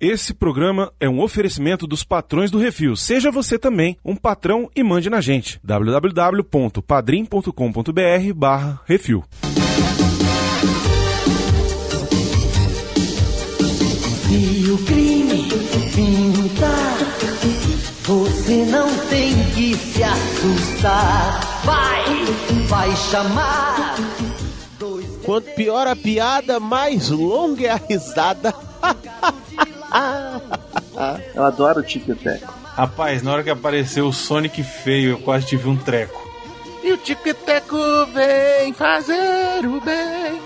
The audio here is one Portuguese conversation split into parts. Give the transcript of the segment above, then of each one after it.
Esse programa é um oferecimento dos patrões do Refil. Seja você também um patrão e mande na gente. www.padrim.com.br barra Refil. Se o crime pintar, você não tem que se assustar. Vai, vai chamar. dois Quanto pior a piada, mais longa é a risada. Eu adoro o Tico e o Teco. Rapaz, na hora que apareceu o Sonic feio, eu quase tive um treco. E o Tico-Teco vem fazer o bem.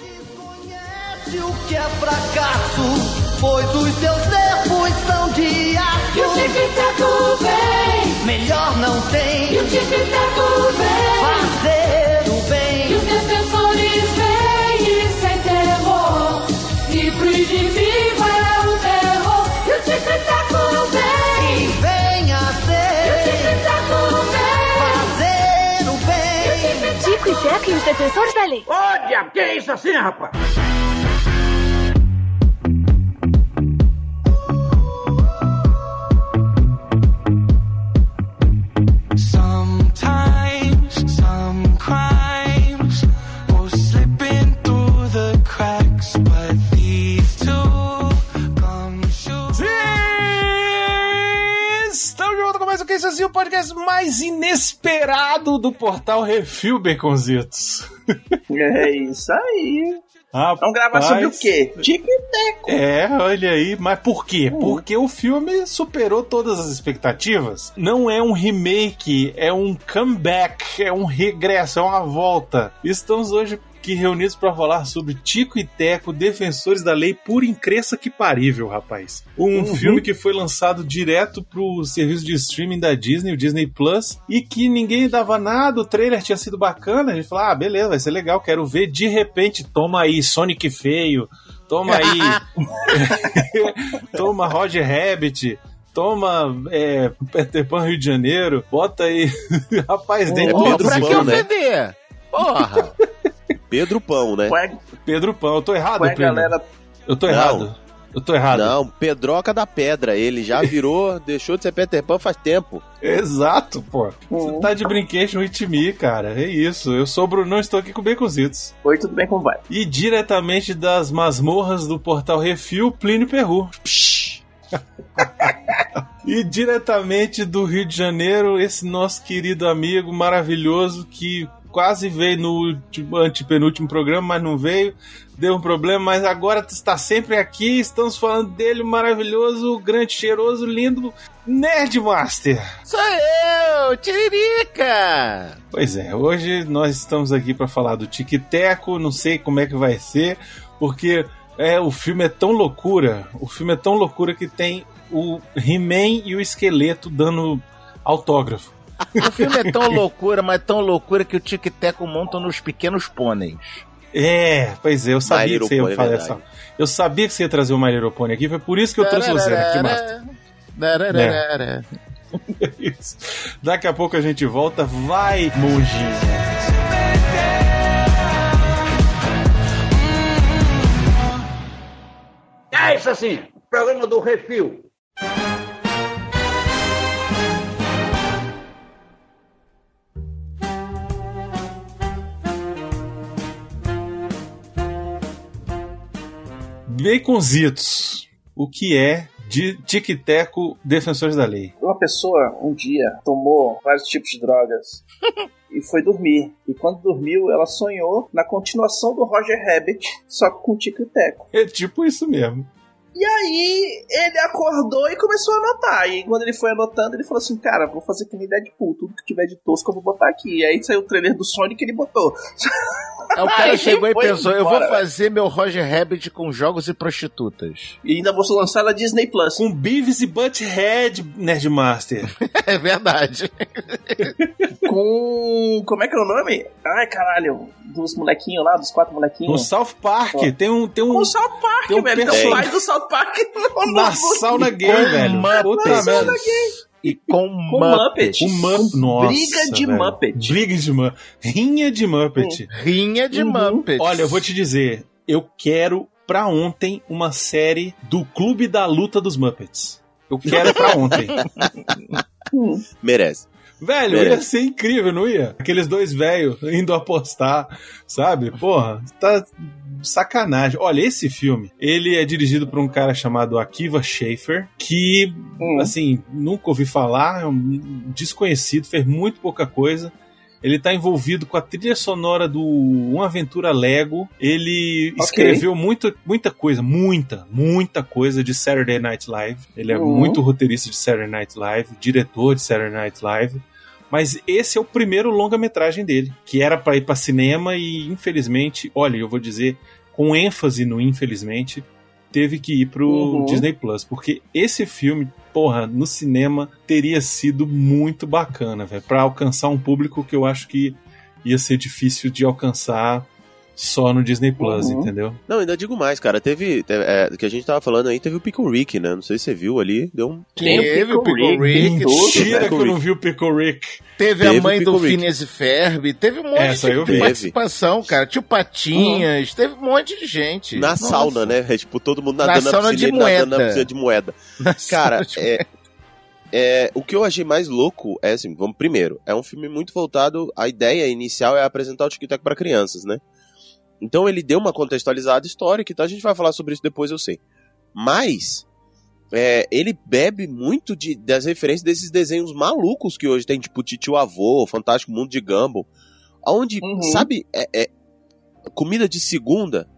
Se o que é fracasso, pois os seus nervos são de aço. E o tic-tac vem, Melhor não tem e o tic-tac vem. fazer defensores da lei. Ô, que é isso assim, rapaz? O podcast mais inesperado do portal Refil, Baconzitos. É isso aí. Rapaz, Vamos gravar sobre o quê? Tico e Teco. É, olha aí, mas por quê? Hum. Porque o filme superou todas as expectativas. Não é um remake, é um comeback, é um regresso, é uma volta. Estamos hoje aqui reunidos para falar sobre Tico e Teco, Defensores da Lei, por incresça que parível, rapaz. Um Uhum. filme que foi lançado direto pro serviço de streaming da Disney, o Disney Plus, e que ninguém dava nada, o trailer tinha sido bacana, a gente falou, ah, beleza, vai ser legal, quero ver. De repente, toma aí Sonic feio, toma aí toma Roger Rabbit, toma é, Peter Pan Rio de Janeiro, bota aí. Rapaz, dentro Pedro Pedro, pra que né? ofender? Porra! Pedro Pão, né? Qual é, Pedro Pão, eu tô errado, qual é, primo? galera? Eu tô Não. errado. Eu tô errado. Não, Pedroca da Pedra. Ele já virou, deixou de ser Peter Pan faz tempo. Exato, pô. Você Uhum. tá de brinquedo with me, cara. É isso. Eu sou o Bruno, estou aqui com o Baconzitos. Oi, tudo bem? Como vai? E diretamente das masmorras do portal Refil, Plínio Perru. e diretamente do Rio de Janeiro, esse nosso querido amigo maravilhoso que quase veio no último, antepenúltimo programa, mas não veio. Deu um problema, mas agora está sempre aqui. Estamos falando dele, o maravilhoso, grande, cheiroso, lindo Nerdmaster. Sou eu, Tiririca! Pois é, hoje nós estamos aqui para falar do Tic-Teco, não sei como é que vai ser, porque é, o filme é tão loucura, o filme é tão loucura que tem o He-Man e o esqueleto dando autógrafo. O filme é tão loucura, mas tão loucura que o Tic-Teco monta nos pequenos pôneis. É, pois é, eu sabia que você ia Pony, falar verdade. essa. Eu sabia que você ia trazer o My Little Pony aqui, foi por isso que eu trouxe você, né, Master. Dararara. Isso. Daqui a pouco a gente volta, vai, monjinho. É isso assim, programa do Refil. Baconzitos, o que é de Tic-Teco Defensores da Lei? Uma pessoa um dia tomou vários tipos de drogas e foi dormir. E quando dormiu, ela sonhou na continuação do Roger Rabbit, só que com Tico e Teco. É tipo isso mesmo. E aí ele acordou e começou a anotar. E quando ele foi anotando, ele falou assim: Cara, vou fazer que nem Deadpool, tudo que tiver de tosco eu vou botar aqui. E aí saiu o trailer do Sonic e ele botou. Aí o cara Aí chegou e pensou: eu vou embora. fazer meu Roger Rabbit com jogos e prostitutas. E ainda vou lançar na Disney Plus. Com Beavis e Butthead, Nerdmaster. É verdade. Com. Como é que é o nome? Ai, caralho. Dos molequinhos lá, dos quatro No molequinhos. South Park, Ó. tem um. Tem um Com o South Park, Tem um velho. Tem o pai do South Park no na sauna gay, Com velho. Puta Muppets. merda. E com, Com Muppets. Muppet. Um Muppet. Nossa, Briga de velho. Muppet. Briga de Muppet. Rinha de Muppet. Rinha de Uhum. Muppets. Olha, eu vou te dizer. Eu quero pra ontem uma série do Clube da Luta dos Muppets. Eu quero pra ontem. Merece. Velho, É. ia ser incrível, não ia? Aqueles dois velhos indo apostar, sabe? Porra, tá sacanagem. Olha, esse filme, ele é dirigido por um cara chamado Akiva Schaffer, que, Hum. assim, nunca ouvi falar, é um desconhecido, fez muito pouca coisa. Ele tá envolvido com a trilha sonora do Uma Aventura Lego. Ele Ok. escreveu muito, muita coisa, muita, muita coisa de Saturday Night Live. Ele é Uhum. muito roteirista de Saturday Night Live, diretor de Saturday Night Live. Mas esse é o primeiro longa-metragem dele, que era pra ir pra cinema e infelizmente, olha, eu vou dizer com ênfase no infelizmente, teve que ir pro Uhum. Disney Plus, porque esse filme, porra, no cinema teria sido muito bacana, velho, para alcançar um público que eu acho que ia ser difícil de alcançar só no Disney Plus, Uhum. entendeu? Não, ainda digo mais, cara. Teve. teve é, que a gente tava falando aí, teve o Pickle Rick, né? Não sei se você viu ali. Deu um. Teve o Pickle Rick, Mentira Pickle que eu não vi o Pickle Rick. teve, Teve a mãe do. Phineas e Ferb, teve um monte Essa eu de vi. participação, cara. Tio Patinhas, teve um monte de gente. Na Nossa. sauna, né? É, tipo, todo mundo Na nadando na, sauna de piscina, e nadando na moeda. piscina de moeda. Na Cara, sauna de- é, é, o que eu achei mais louco é assim, vamos primeiro, é um filme muito voltado, a ideia inicial é apresentar o Tic Tac para crianças, né? Então ele deu uma contextualizada histórica, então a gente vai falar sobre isso depois, eu sei. Mas é, ele bebe muito de, das referências desses desenhos malucos que hoje tem, tipo Titio Avô, Fantástico Mundo de Gumball, onde, Uhum. sabe, é, é comida de segunda,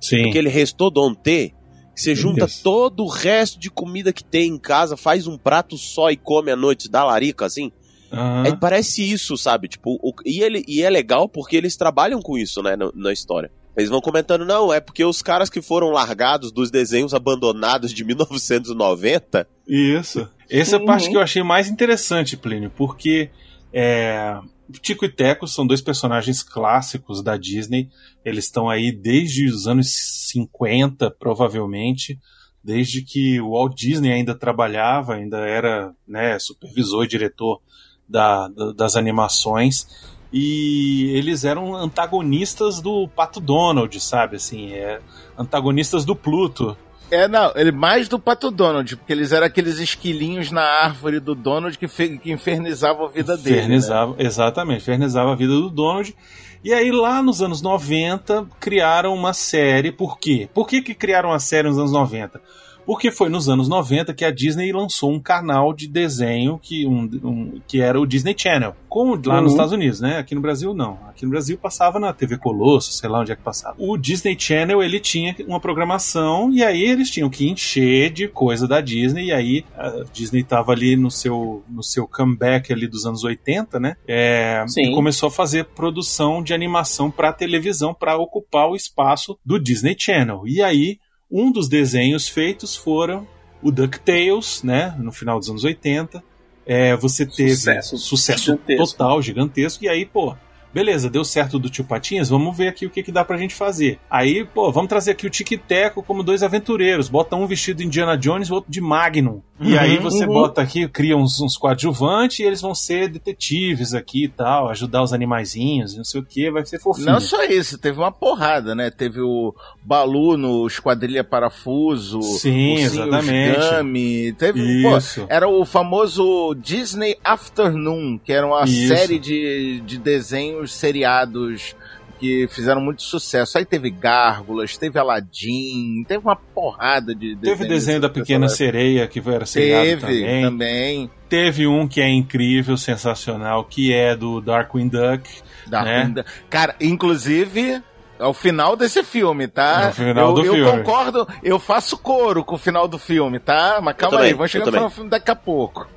Sim. aquele restaurante, que você junta Isso. todo o resto de comida que tem em casa, faz um prato só e come à noite, dá larica, assim. Aham. É, parece isso, sabe? Tipo, o- e, ele, e é legal porque eles trabalham com isso, né, na, na história. Eles vão comentando, não, é porque os caras que foram largados dos desenhos abandonados de 1990, Isso. Essa é a Uhum. parte que eu achei mais interessante, Plínio, porque é, Tico e Teco são dois personagens clássicos da Disney. Eles estão aí desde os anos 50, provavelmente, desde que o Walt Disney ainda trabalhava, ainda era né, supervisor e diretor da- da- das animações. E eles eram antagonistas do Pato Donald, sabe? Assim, é, antagonistas do Pluto. É, não, ele mais do Pato Donald, porque eles eram aqueles esquilinhos na árvore do Donald que, fe- que infernizavam a vida dele. né? Infernizava, Exatamente, infernizava a vida do Donald. E aí, lá nos anos 90, criaram uma série. Por quê? Por que, que criaram a série nos anos 90? Porque foi nos anos 90 que a Disney lançou um canal de desenho que, um, um- que era o Disney Channel. Como lá Uhum. nos Estados Unidos, né? Aqui no Brasil, não. Aqui no Brasil passava na TV Colosso, sei lá onde é que passava. O Disney Channel, ele tinha uma programação e aí eles tinham que encher de coisa da Disney. E aí a Disney tava ali no seu, no seu comeback ali dos anos 80, né? É, e começou a fazer produção de animação para televisão para ocupar o espaço do Disney Channel. E aí, um dos desenhos feitos foram o DuckTales, né? No final dos anos 80. É, você teve Sucesso sucesso gigantesco. total, gigantesco. E aí, pô, beleza, deu certo do tio Patinhas, vamos ver aqui o que, que dá pra gente fazer. Aí, pô, vamos trazer aqui o Tic Teco como dois aventureiros. Bota um vestido de Indiana Jones e outro de Magnum. E Uhum, aí você uhum. bota aqui, cria uns, uns coadjuvantes e eles vão ser detetives aqui e tal, ajudar os animaizinhos, não sei o que, vai ser fofinho. Não só isso, teve uma porrada, né? Teve o Balu no Esquadrilha Parafuso, Sim, o exatamente. Gummy, teve, pô, Isso. era o famoso Disney Afternoon, que era uma Isso. série de, de desenhos seriados que fizeram muito sucesso. Aí teve Gárgulas, teve Aladdin, teve uma porrada de Teve desenho da Pequena Sereia, que era seriado Teve também. também. Teve um que é incrível, sensacional, que é do Darkwing Duck. Darkwing né? Duck. Cara, inclusive, ao final desse filme, tá? É o final eu, do eu filme. concordo, eu faço coro com o final do filme, tá? Mas calma também, aí, vamos eu chegar no final do filme daqui a pouco.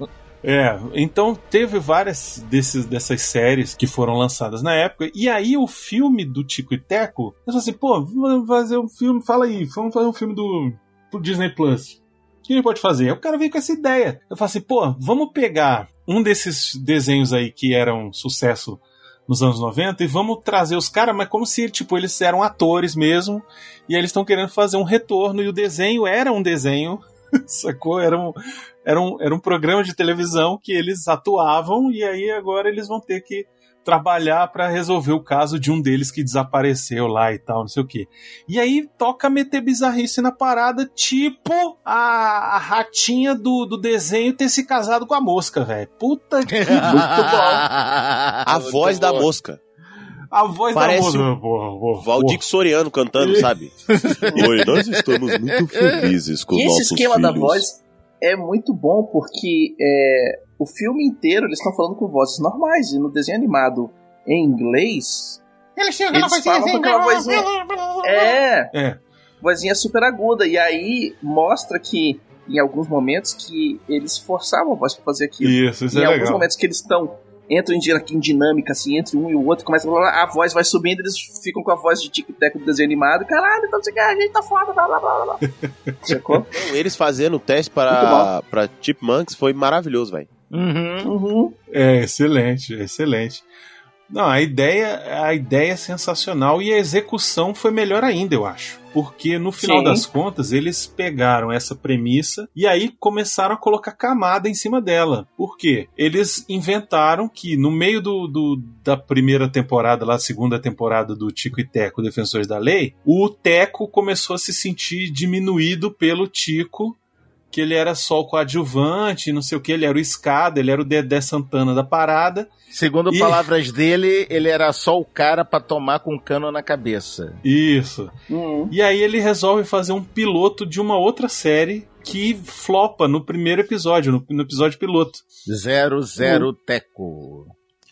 É, então teve várias desses, dessas séries que foram lançadas na época, e aí o filme do Tico e Teco, eu falei assim, pô, vamos fazer um filme, fala aí, vamos fazer um filme do Disney Plus. O que a gente pode fazer? Aí o cara veio com essa ideia. Eu falei assim, pô, vamos pegar um desses desenhos aí que eram sucesso nos anos 90 e vamos trazer os caras, mas como se tipo, eles eram atores mesmo, e aí eles estão querendo fazer um retorno, e o desenho era um desenho, sacou? Era um, era um, era um programa de televisão que eles atuavam, e aí agora eles vão ter que trabalhar pra resolver o caso de um deles que desapareceu lá e tal, não sei o quê. E aí toca meter bizarrice na parada, tipo a, a ratinha do, do desenho ter se casado com a mosca, velho. Puta que muito bom. A voz da mosca. A voz Parece da mosca. Valdir Soriano cantando, sabe? Oi, nós estamos muito felizes com E esse nossos esquema da filhos. voz é muito bom porque é, o filme inteiro eles estão falando com vozes normais e no desenho animado em inglês Ele chega eles falam com aquela vozinha é, É. vozinha super aguda e aí mostra que em alguns momentos que eles forçavam a voz pra fazer aquilo. Isso, isso em é alguns legal. momentos que eles estão entram em, din- em dinâmica assim entre um e o outro, começa a, a voz vai subindo, eles ficam com a voz de tic-tac do desenho animado, caralho, então não sei o que, a gente tá foda, blá blá blá blá. Sacou? Não, eles fazendo o teste para, para Chipmunks foi maravilhoso, velho. Uhum. É, excelente, excelente. Não, a ideia, a ideia é sensacional e a execução foi melhor ainda, eu acho. Porque no final Sim. das contas, eles pegaram essa premissa e aí começaram a colocar camada em cima dela. Por quê? Eles inventaram que no meio do, do- da primeira temporada, lá, segunda temporada do Tico e Teco, Defensores da Lei, o Teco começou a se sentir diminuído pelo Tico que ele era só o coadjuvante, não sei o que, ele era o escada, ele era o Dedé Santana da parada. Segundo E- palavras dele, ele era só o cara pra tomar com um cano na cabeça. Isso. Uhum. E aí ele resolve fazer um piloto de uma outra série que flopa no primeiro episódio, no, no episódio piloto. Zero, zero, teco.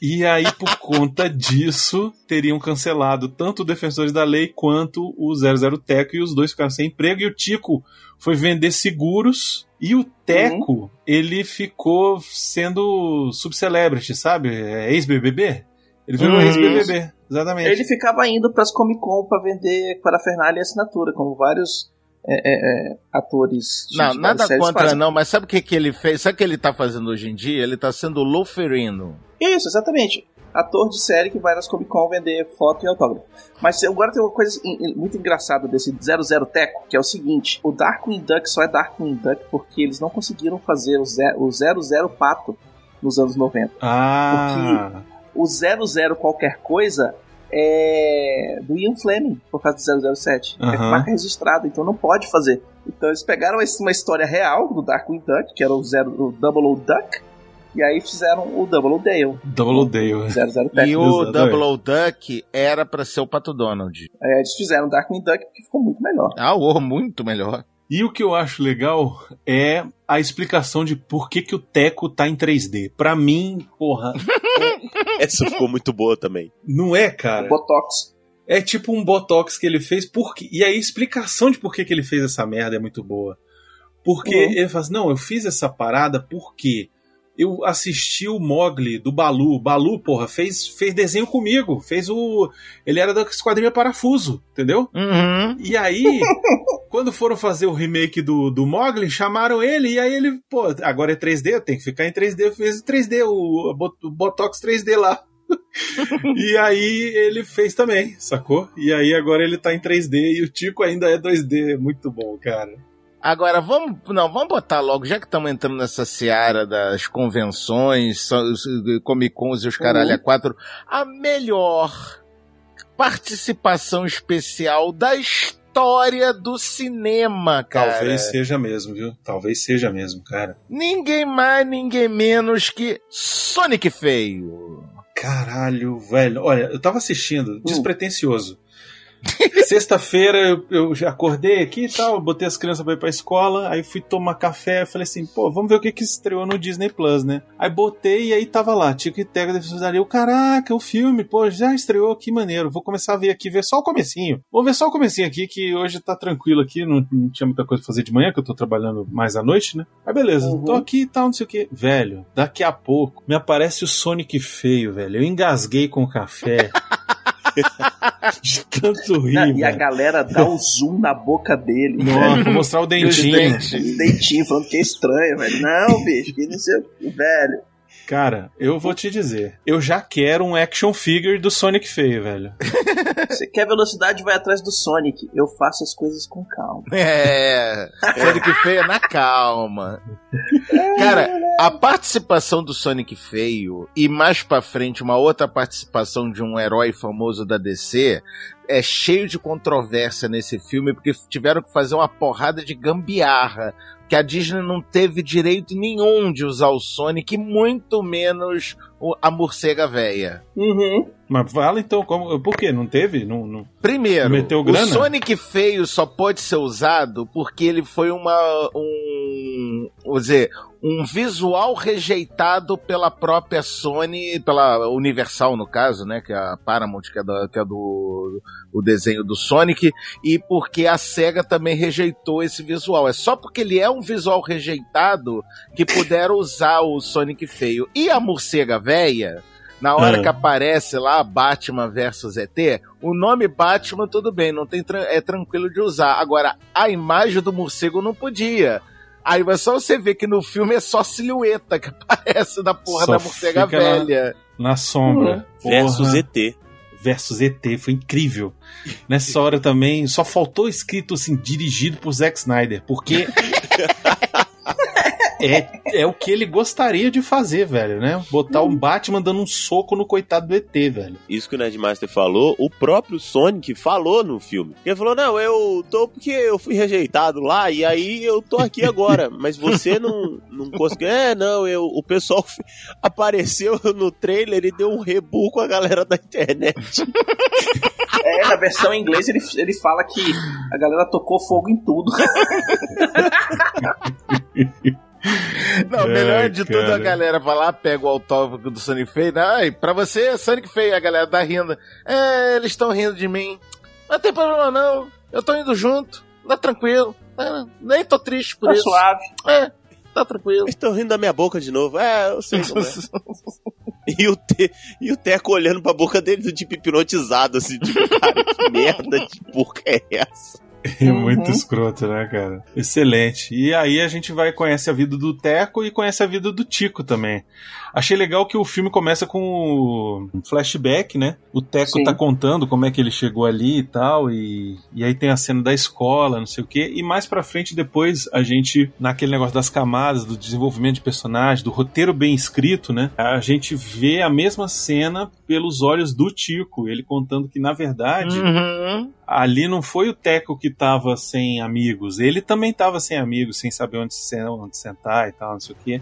E aí, por conta disso, teriam cancelado tanto o Defensores da Lei quanto o 00 Teco, e os dois ficaram sem emprego, e o Tico foi vender seguros, e o Teco, ele ficou sendo subcelebrity, sabe? É Ex-BBB? Ele virou Uhum. ex-BBB, exatamente. Ele ficava indo pras Comic Con pra vender parafernália e assinatura, como vários é, é, é, atores. de Não, nada contra fazem. não, mas sabe o que, que ele fez? Sabe o que ele tá fazendo hoje em dia? Ele tá sendo o Luferino. Isso, exatamente. Ator de série que vai nas Comic Con vender foto e autógrafo. Mas agora tem uma coisa in- muito engraçada desse 00 Teco, que é o seguinte: o Darkwing Duck só é Darkwing Duck porque eles não conseguiram fazer o, ze- o 00 Pato nos anos 90. Ah, O 00 qualquer coisa é do Ian Fleming, por causa do 007. É Aham. marca registrada, então não pode fazer. Então eles pegaram uma história real do Darkwing Duck, que era o, zero, o Double O Duck, e aí fizeram o Double O Dale. Double Dale. 00 Teco. E o. Double O Duck era pra ser o Pato Donald. É, eles fizeram Darkwing Duck porque ficou muito melhor. Ah, oh, muito melhor. E o que eu acho legal é a explicação de por que, que o Teco tá em 3D. Pra mim, porra, Essa ficou muito boa também. não é, cara. Botox. É tipo um botox que ele fez. Por quê? E aí a explicação de por que, que ele fez essa merda é muito boa. Porque Uhum. ele fala assim, não, eu fiz essa parada porque eu assisti o Mogli do Balu. Balu, porra, fez, fez desenho comigo. Fez o. Ele era da Esquadrilha Parafuso, entendeu? Uhum. E aí, quando foram fazer o remake do, do Mogli, chamaram ele, e aí ele, pô, agora é 3D, tem que ficar em 3D, fez em 3D, o, o Botox 3D lá. e aí ele fez também, sacou? E aí agora ele tá em 3D e o Tico ainda é 2D, muito bom, cara. Agora, vamos, não, vamos botar logo, já que estamos entrando nessa seara das convenções, Comic Cons e os caralho Uhum. a quatro, a melhor participação especial da história do cinema, cara. Talvez seja mesmo, viu? Talvez seja mesmo, cara. Ninguém mais, ninguém menos que Sonic Feio. Caralho, velho. Olha, eu tava assistindo, despretensioso. Sexta-feira eu, eu já acordei aqui e tal, botei as crianças pra ir pra escola, aí fui tomar café, falei assim, pô, vamos ver o que que estreou no Disney Plus, né? Aí botei e aí tava lá, Tico e Teco Defensores o caraca, o filme, pô, já estreou, que maneiro, vou começar a ver aqui, ver só o comecinho. Vou ver só o comecinho aqui, que hoje tá tranquilo aqui, não, não tinha muita coisa pra fazer de manhã, que eu tô trabalhando mais à noite, né? Aí beleza, Uhum. tô aqui e tal, não sei o que. Velho, daqui a pouco me aparece o Sonic feio, velho. Eu engasguei com o café. de tanto rir, Não, e a galera dá um zoom na boca dele. Nossa, velho. pra mostrar o dentinho. Os dentinhos, falando que é estranho, velho. Não, bicho, que não sei o que, velho. Cara, eu vou te dizer, eu já quero um action figure do Sonic feio, velho. Você quer velocidade, vai atrás do Sonic. Eu faço as coisas com calma. É, Sonic Feio na calma. Cara, a participação do Sonic Feio e mais pra frente uma outra participação de um herói famoso da DC é cheio de controvérsia nesse filme porque tiveram que fazer uma porrada de gambiarra que a Disney não teve direito nenhum de usar o Sonic, muito menos o- a morcega véia. Uhum. Mas fala então, como, por quê? Não teve? Não, não... Primeiro, Meteu o? Sonic feio só pode ser usado porque ele foi uma um, vou dizer, um visual rejeitado pela própria Sony, pela Universal no caso, né, que é a Paramount que é, da- que é do o desenho do Sonic e porque a Sega também rejeitou esse visual. É só porque ele é um visual rejeitado que puderam usar o Sonic feio. E a morcega véia, na hora Ah. que aparece lá Batman versus ET, o nome Batman tudo bem, não tem é tranquilo de usar. Agora a imagem do morcego não podia. Aí é só você ver que no filme é só silhueta que aparece da porra Só da morcega fica na- velha. Na sombra. Versus Porra. ET. Versus ET, foi incrível. Nessa hora também, só faltou escrito assim, dirigido por Zack Snyder, porque é, é o que ele gostaria de fazer, velho, né? Botar um Batman dando um soco no coitado do ET, velho. Isso que o Nerdmaster falou, o próprio Sonic falou no filme. Ele falou: Não, eu tô porque eu fui rejeitado lá e aí eu tô aqui agora. Mas você não, não conseguiu. É, não, eu, o pessoal f- apareceu no trailer e deu um rebu com a galera da internet. É, na versão em inglês ele, ele fala que a galera tocou fogo em tudo. Não, Ai, melhor de tudo a galera vai lá, pega o autógrafo do Sonic feio. Ai, pra você é Sonic feio, a galera tá rindo. É, eles estão rindo de mim. Não tem problema não, eu tô indo junto, tá tranquilo. É, nem tô triste por Tá isso. suave. É, tá tranquilo. Eles estão rindo da minha boca de novo. É, eu sei como é. E o, te, e o Teco olhando pra boca dele do tipo hipnotizado, assim, tipo, cara, que merda de porca é essa? É muito escroto, né, cara? Excelente. E aí a gente vai conhece a vida do Teco e conhece a vida do Tico também. Achei legal que o filme começa com um flashback, né? O Teco Sim. tá contando como é que ele chegou ali e tal, e, e aí tem a cena da escola, não sei o quê. E mais pra frente, depois, a gente, naquele negócio das camadas, do desenvolvimento de personagem, do roteiro bem escrito, né? A gente vê a mesma cena pelos olhos do Tico, ele contando que, na verdade, Uhum. ali não foi o Teco que tava sem amigos, ele também tava sem amigos, sem saber onde, se- onde sentar e tal, não sei o quê.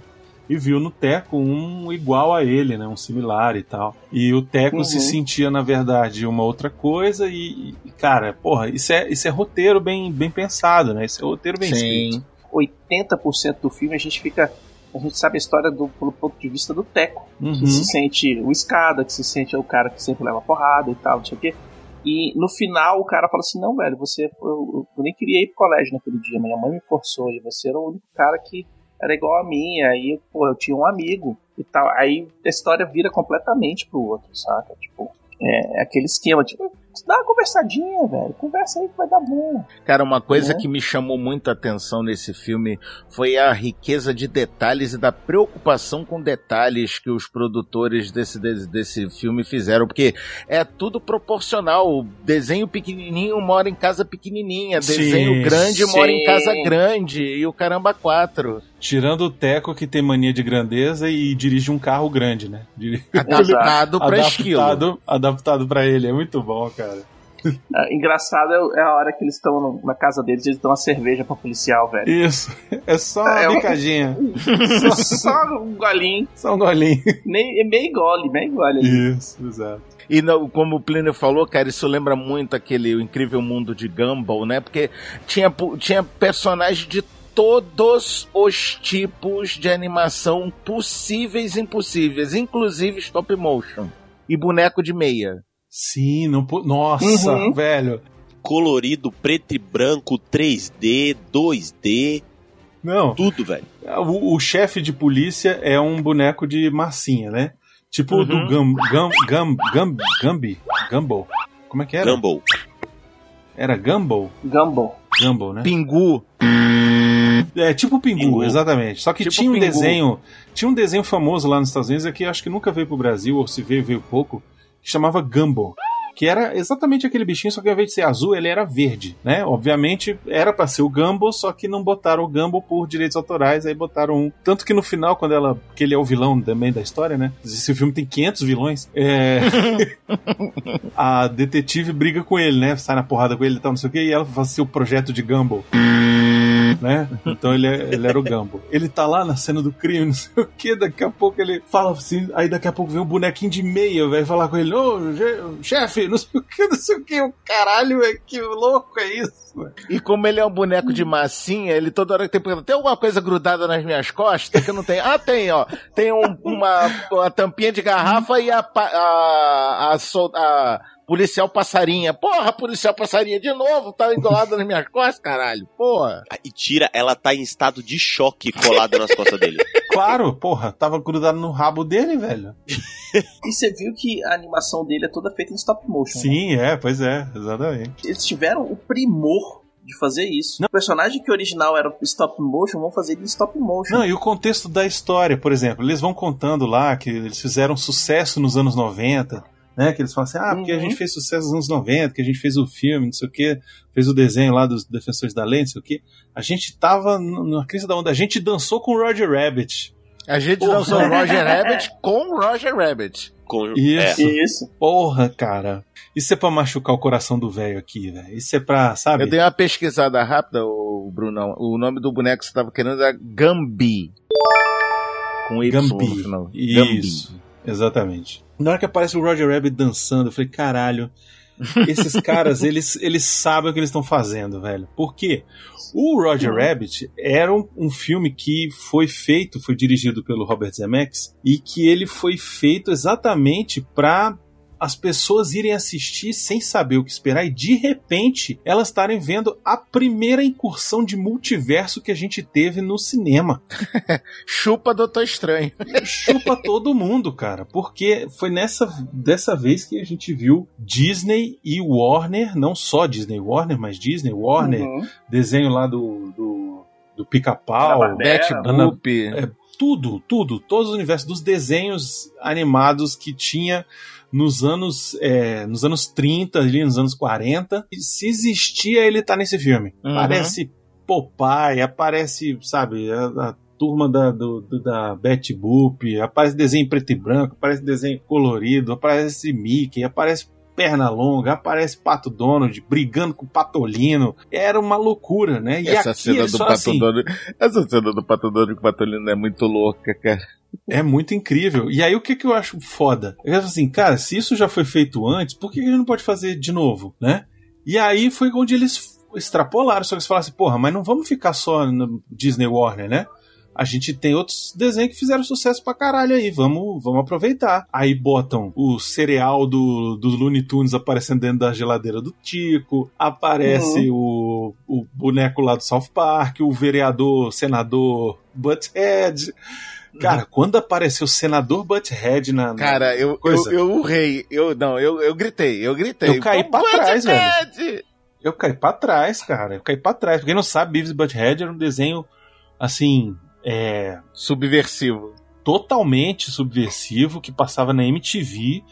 E viu no Teco um igual a ele, né? Um similar e tal. E o Teco Uhum. se sentia, na verdade, uma outra coisa. E, e, cara, porra, isso é, isso é roteiro bem, bem pensado, né? Isso é roteiro bem escrito. Sim. 80% do filme a gente fica. A gente sabe a história do, pelo ponto de vista do Teco. Uhum. Que se sente o escada, que se sente o cara que sempre leva porrada e tal, não sei o quê. E no final o cara fala assim: Não, velho, você. Eu, eu nem queria ir pro colégio naquele dia, minha mãe me forçou. E você era o único cara que era igual a mim. Aí, pô, eu tinha um amigo e tal. Aí a história vira completamente pro outro, saca? Tipo, é, é aquele esquema, tipo, dá uma conversadinha, velho. Conversa aí que vai dar bom. Cara, uma coisa É. que me chamou muita atenção nesse filme foi a riqueza de detalhes e da preocupação com detalhes que os produtores desse, desse, desse filme fizeram, porque é tudo proporcional. O desenho pequenininho mora em casa pequenininha, Sim, desenho grande mora em sim. casa grande, e o caramba quatro. Tirando o Teco que tem mania de grandeza e dirige um carro grande, né? Adaptado pra esquilo. adaptado, pra ele. É muito bom, cara. É, engraçado é, é a hora que eles estão na casa deles, eles dão uma cerveja pra policial, velho. Isso. É só uma É um- bicadinha. só, só um golinho. Só um golinho. Nem, é meio gole, meio gole ali. Isso, exato. E no- como o Plínio falou, cara, isso lembra muito aquele o incrível mundo de Gumball, né? Porque tinha, tinha personagens de todos os tipos de animação possíveis e impossíveis, inclusive stop motion e boneco de meia. Sim, não Nossa, Uhum. velho. Colorido, preto e branco, 3D, 2D, Não. tudo, velho. O, o chefe de polícia é um boneco de massinha, né? Tipo o do Uhum. Gum, Gum, Gum, Gum, Gumby? Gumball? Como é que era? Gumball. Era Gumball? Gumball. Gumball, né? Pingu. É, tipo o Pingu, Pingu. exatamente. Só que Tipo tinha um Pingu. desenho. Tinha um desenho famoso lá nos Estados Unidos, aqui acho que nunca veio pro Brasil, ou se veio, veio pouco, que chamava Gumball. Que era exatamente aquele bichinho, só que ao invés de ser azul, ele era verde, né? Obviamente era pra ser o Gumball, só que não botaram o Gumball por direitos autorais, aí botaram um. Tanto que no final, quando ela. que ele é o vilão também da história, né? Esse filme tem 500 vilões. É. a detetive briga com ele, né? Sai na porrada com ele e tal, não sei o que, e ela faz seu projeto de Gumball. Né? Então ele, é- ele era o Gumball. Ele tá lá na cena do crime, não sei o que, daqui a pouco ele fala assim, aí daqui a pouco vem um bonequinho de meia, vai falar com ele, ô, ge- chefe, não sei o que, não sei o que, o caralho, velho, que louco é isso, velho. E como ele é um boneco de massinha, ele toda hora que tem pergunta, tem alguma coisa grudada nas minhas costas que não tem? Ah, tem, ó. Tem um- uma, uma tampinha de garrafa e a, a, a, sol- a policial passarinha. Porra, policial passarinha, de novo, tá enrolada nas minhas costas, caralho. Porra. E tira, ela tá em estado de choque colada nas costas dele. Claro, porra, tava grudado no rabo dele, velho. E você viu que a animação dele é toda feita em stop motion. né? Sim, é, pois é, exatamente. Eles tiveram o primor de fazer isso. O personagem que original era stop motion, vão fazer ele em stop motion. Não, e o contexto da história, por exemplo, eles vão contando lá que eles fizeram sucesso nos anos 90, né? Que eles falam assim, ah, porque a Uhum. gente fez sucesso nos anos 90, que a gente fez o filme, não sei o quê, fez o desenho lá dos Defensores da Lei, não sei o quê. A gente tava na crise da onda, a gente dançou com o Roger Rabbit. A gente Porra. lançou o Roger Rabbit com o Roger Rabbit. Com, Isso. é, Isso. Porra, cara. Isso é pra machucar o coração do velho aqui, velho. Isso é pra, sabe? Eu dei uma pesquisada rápida, o Brunão. O nome do boneco que você tava querendo era Gambi. Com Y no Gambi. final. Isso, exatamente. Na hora que aparece o Roger Rabbit dançando, eu falei, caralho, esses caras, eles, eles sabem o que eles estão fazendo, velho. Por quê? O Roger Rabbit era um, um filme que foi feito, foi dirigido pelo Robert Zemeckis, e que ele foi feito exatamente pra as pessoas irem assistir sem saber o que esperar e de repente elas estarem vendo a primeira incursão de multiverso que a gente teve no cinema Chupa Doutor Estranho. chupa todo mundo, cara. Porque foi nessa dessa vez que a gente viu Disney e Warner, não só Disney Warner, mas Disney, Warner, Uhum. desenho lá do, do, do pica-pau, Ana Betty Ana- Boop. é, tudo, tudo, todos os universos dos desenhos animados que tinha nos anos, é, nos anos 30, ali nos anos 40. E se existia, ele tá nesse filme. Uhum. Aparece Popeye, aparece, sabe, a, a turma da, do, da Betty Boop, aparece desenho preto e branco, aparece desenho colorido, aparece Mickey, aparece perna longa, aparece Pato Donald brigando com o Patolino. Era uma loucura, né? E Essa cena eles do Pato assim, Donald. Essa cena do Pato Donald com o Patolino é muito louca, cara. É muito incrível. E aí o que, que eu acho foda? Eu acho assim, cara, se isso já foi feito antes, por que a gente não pode fazer de novo, né? E aí foi onde eles extrapolaram, só que eles falaram assim, porra, mas não vamos ficar só no Disney Warner, né? A gente tem outros desenhos que fizeram sucesso pra caralho aí, vamos, vamos aproveitar. Aí botam o cereal do, do Looney Tunes aparecendo dentro da geladeira do Tico, aparece o, o boneco lá do South Park, o vereador, senador Butthead. Cara, quando apareceu o senador Butthead na. na- Cara, eu, eu, Coisa. eu urrei. Eu, não, eu, eu gritei, eu gritei. Eu caí pra trás, Butthead! Eu caí pra trás, cara. Eu caí pra trás. Pra quem não sabe, Beavis Butthead era um desenho, assim, é, Subversivo. totalmente subversivo que passava na MTV.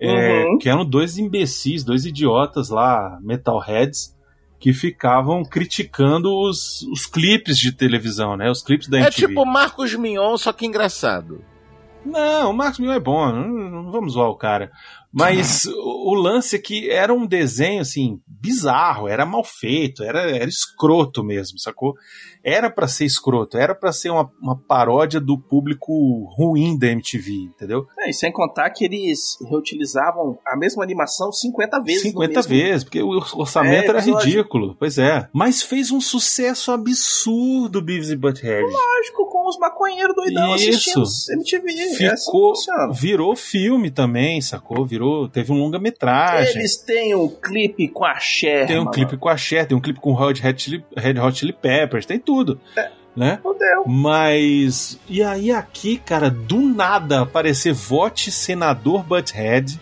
é, Uhum. Que eram dois imbecis, dois idiotas lá, metalheads, que ficavam criticando os, os clipes de televisão, né? Os clipes da É MTV. tipo Marcos Mignon, só que engraçado. Não, o Marcos Mion é bom, não, vamos zoar o cara. Mas o, o lance é que era um desenho, assim, bizarro, era mal feito, era, era escroto mesmo, sacou? Era pra ser escroto, era pra ser uma, uma paródia do público ruim da MTV, entendeu? É, e sem contar que eles reutilizavam a mesma animação 50 vezes. no 50 mesmo- vezes, porque o orçamento É, era episódio. ridículo, pois é. Mas fez um sucesso absurdo, Beavis e Butthead. Lógico, com os maconheiros doidão Isso. assistindo MTV. É assim Ficou, funciona. virou filme também, sacou? Virou, teve um longa-metragem. Eles têm um clipe com a Cher. Tem um mano. clipe com a Cher, tem um clipe com o Red Hot Chili, Red Hot Chili Peppers, tem tudo. Né? Fudeu. Mas. E aí, aqui, cara, do nada aparecer vote senador Butthead.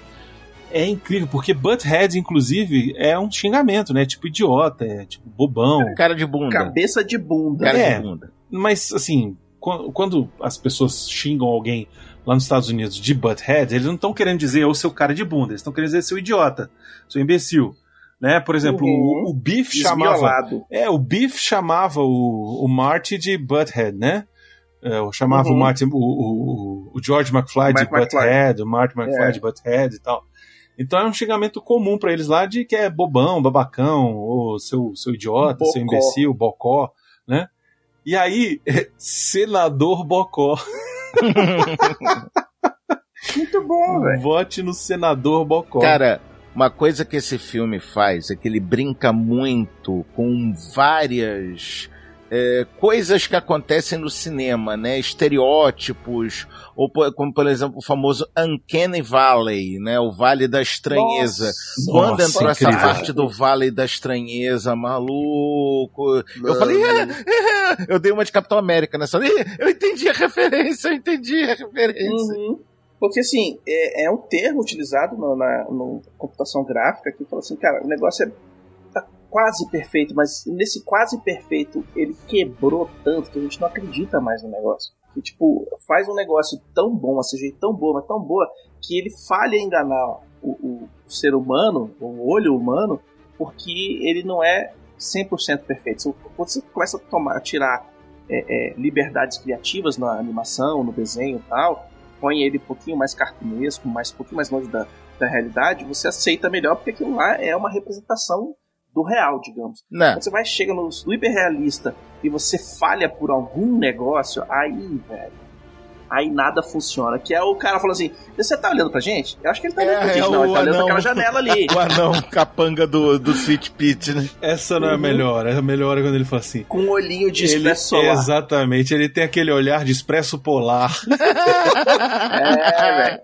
é incrível, porque Butthead, inclusive, é um xingamento, né? Tipo idiota, é tipo bobão. Cara de bunda. Cabeça de bunda. Cara É. de bunda. Mas, assim, quando as pessoas xingam alguém lá nos Estados Unidos de butthead, eles não estão querendo dizer o seu cara de bunda, eles estão querendo dizer seu idiota, seu imbecil. Né? Por exemplo, Uhum. o, o Biff chamava. Desmiolado. É, o Biff chamava o, o Marty de butthead, né? É, eu chamava Uhum. o Marty, o, o, o George McFly de McFly. butthead, o Marty McFly É. de butthead e tal. Então é um xingamento comum pra eles lá de que é bobão, babacão, ou seu, seu idiota, seu Bocó. imbecil, bocó, né? E aí, senador bocó. Muito bom, velho. Vote no senador bocó. Cara, uma coisa que esse filme faz é que ele brinca muito com várias é, coisas que acontecem no cinema, né? Estereótipos, ou como por exemplo o famoso Uncanny Valley, né? O Vale da Estranheza. Quando Nossa, entrou essa incrível. parte do Vale da Estranheza, maluco, eu falei, "É, é", eu dei uma de Capitão América nessa. "Ih, Eu entendi a referência, eu entendi a referência. Uhum. Porque, assim, é, é um termo utilizado no, na no computação gráfica que fala assim, cara, o negócio é, quase perfeito, mas nesse quase perfeito ele quebrou tanto que a gente não acredita mais no negócio. Que, tipo, faz um negócio tão bom, uma CGI tão boa, mas tão boa, que ele falha em enganar o, o ser humano, o olho humano, porque ele não é 100% perfeito. Você começa a tomar, tirar é, é, liberdades criativas na animação, no desenho e tal, põe ele um pouquinho mais cartunesco, mais, um pouquinho mais longe da, da realidade, você aceita melhor, porque aquilo lá é uma representação do real, digamos. Né? Quando você vai chega no, no hiperrealista e você falha por algum negócio, aí, velho, aí nada funciona. Que é o cara falando assim, você tá olhando pra gente? Eu acho que ele tá olhando pra gente, não, ele tá olhando aquela janela ali. O anão capanga do, do Sweet Pit, né? Essa não é a Uhum. melhor, é a melhor é quando ele fala assim. Com um olhinho de ele, expresso solar. Exatamente, ele tem aquele olhar de expresso polar. É, velho.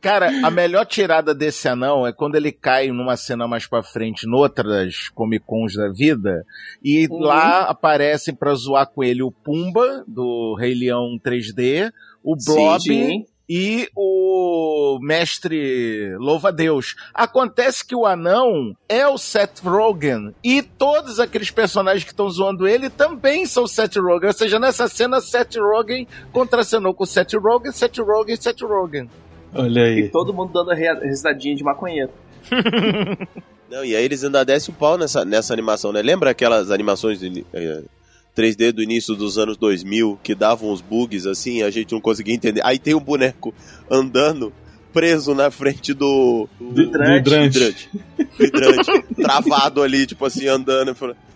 Cara, a melhor tirada desse anão é quando ele cai numa cena mais pra frente, noutras Comic Cons da vida, e Uhum. lá aparecem pra zoar com ele o Pumba, do Rei Leão 3D, o Blob Sim, e o Mestre Louva-Deus. Acontece que o anão é o Seth Rogen, e todos aqueles personagens que estão zoando ele também são Seth Rogen, ou seja, nessa cena Seth Rogen contracenou com Seth Rogen, Seth Rogen, Seth Rogen. Olha E aí. todo mundo dando risadinha de maconheiro. Não, e aí eles ainda descem o pau nessa, nessa animação, né? Lembra aquelas animações de, eh, 3D do início dos anos 2000 que davam uns bugs assim, a gente não conseguia entender. Aí tem um boneco andando preso na frente do Do, do, do hidrante. hidrante. Do hidrante, travado ali, tipo assim, andando.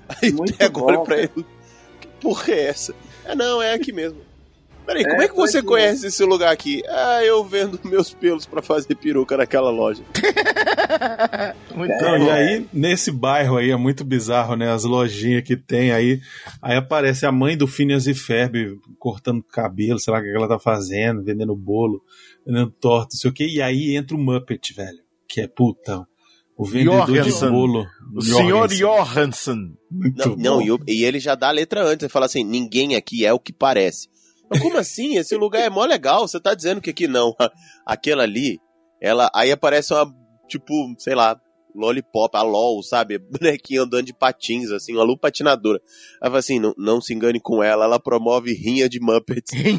Aí Muito pega, olha bom, pra ele. Que porra é essa? É, não, é aqui mesmo. Peraí, É, como é que você conhece esse lugar aqui? Ah, eu vendo meus pelos pra fazer peruca naquela loja. Muito bom. e aí, nesse bairro aí, é muito bizarro, né? As lojinhas que tem aí. Aí aparece a mãe do Phineas e Ferb cortando cabelo, sei lá o que ela tá fazendo, vendendo bolo, vendendo torta, não sei o que. E aí entra o Muppet, velho. Que é puta. O vendedor Jorgensen. de bolo. O senhor Jorgensen. Johansson. Não, não e, e ele já dá a letra antes, ele fala assim: ninguém aqui é o que parece. Mas como assim? Esse lugar é mó legal, você tá dizendo que aqui não. Aquela ali, ela. Aí aparece uma, tipo, sei lá, lollipop, a LOL, sabe? Bonequinho andando de patins, assim, uma lupa patinadora. Aí fala assim: não, não se engane com ela, ela promove rinha de Muppets. Ih,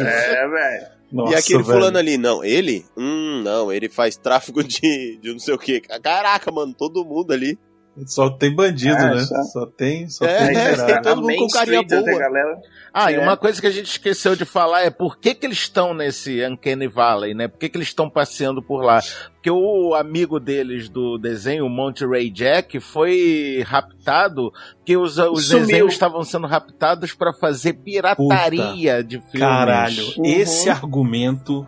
É, velho. Nossa, e aquele velho. fulano ali, não, ele? Hum, não, ele faz tráfico de, de não sei o que. Caraca, mano, todo mundo ali. Só tem bandido, É, né? só- Só tem. Só É, tem é, miserável. todo mundo com carinha boa. galera? Ah, e É. uma coisa que a gente esqueceu de falar é por que, que eles estão nesse Uncanny Valley, né? Por que, que eles estão passeando por lá? Porque o amigo deles do desenho, o Monterey Jack, foi raptado, porque os, os Sumiu. desenhos estavam sendo raptados para fazer pirataria de filmes. Caralho, Uhum. esse argumento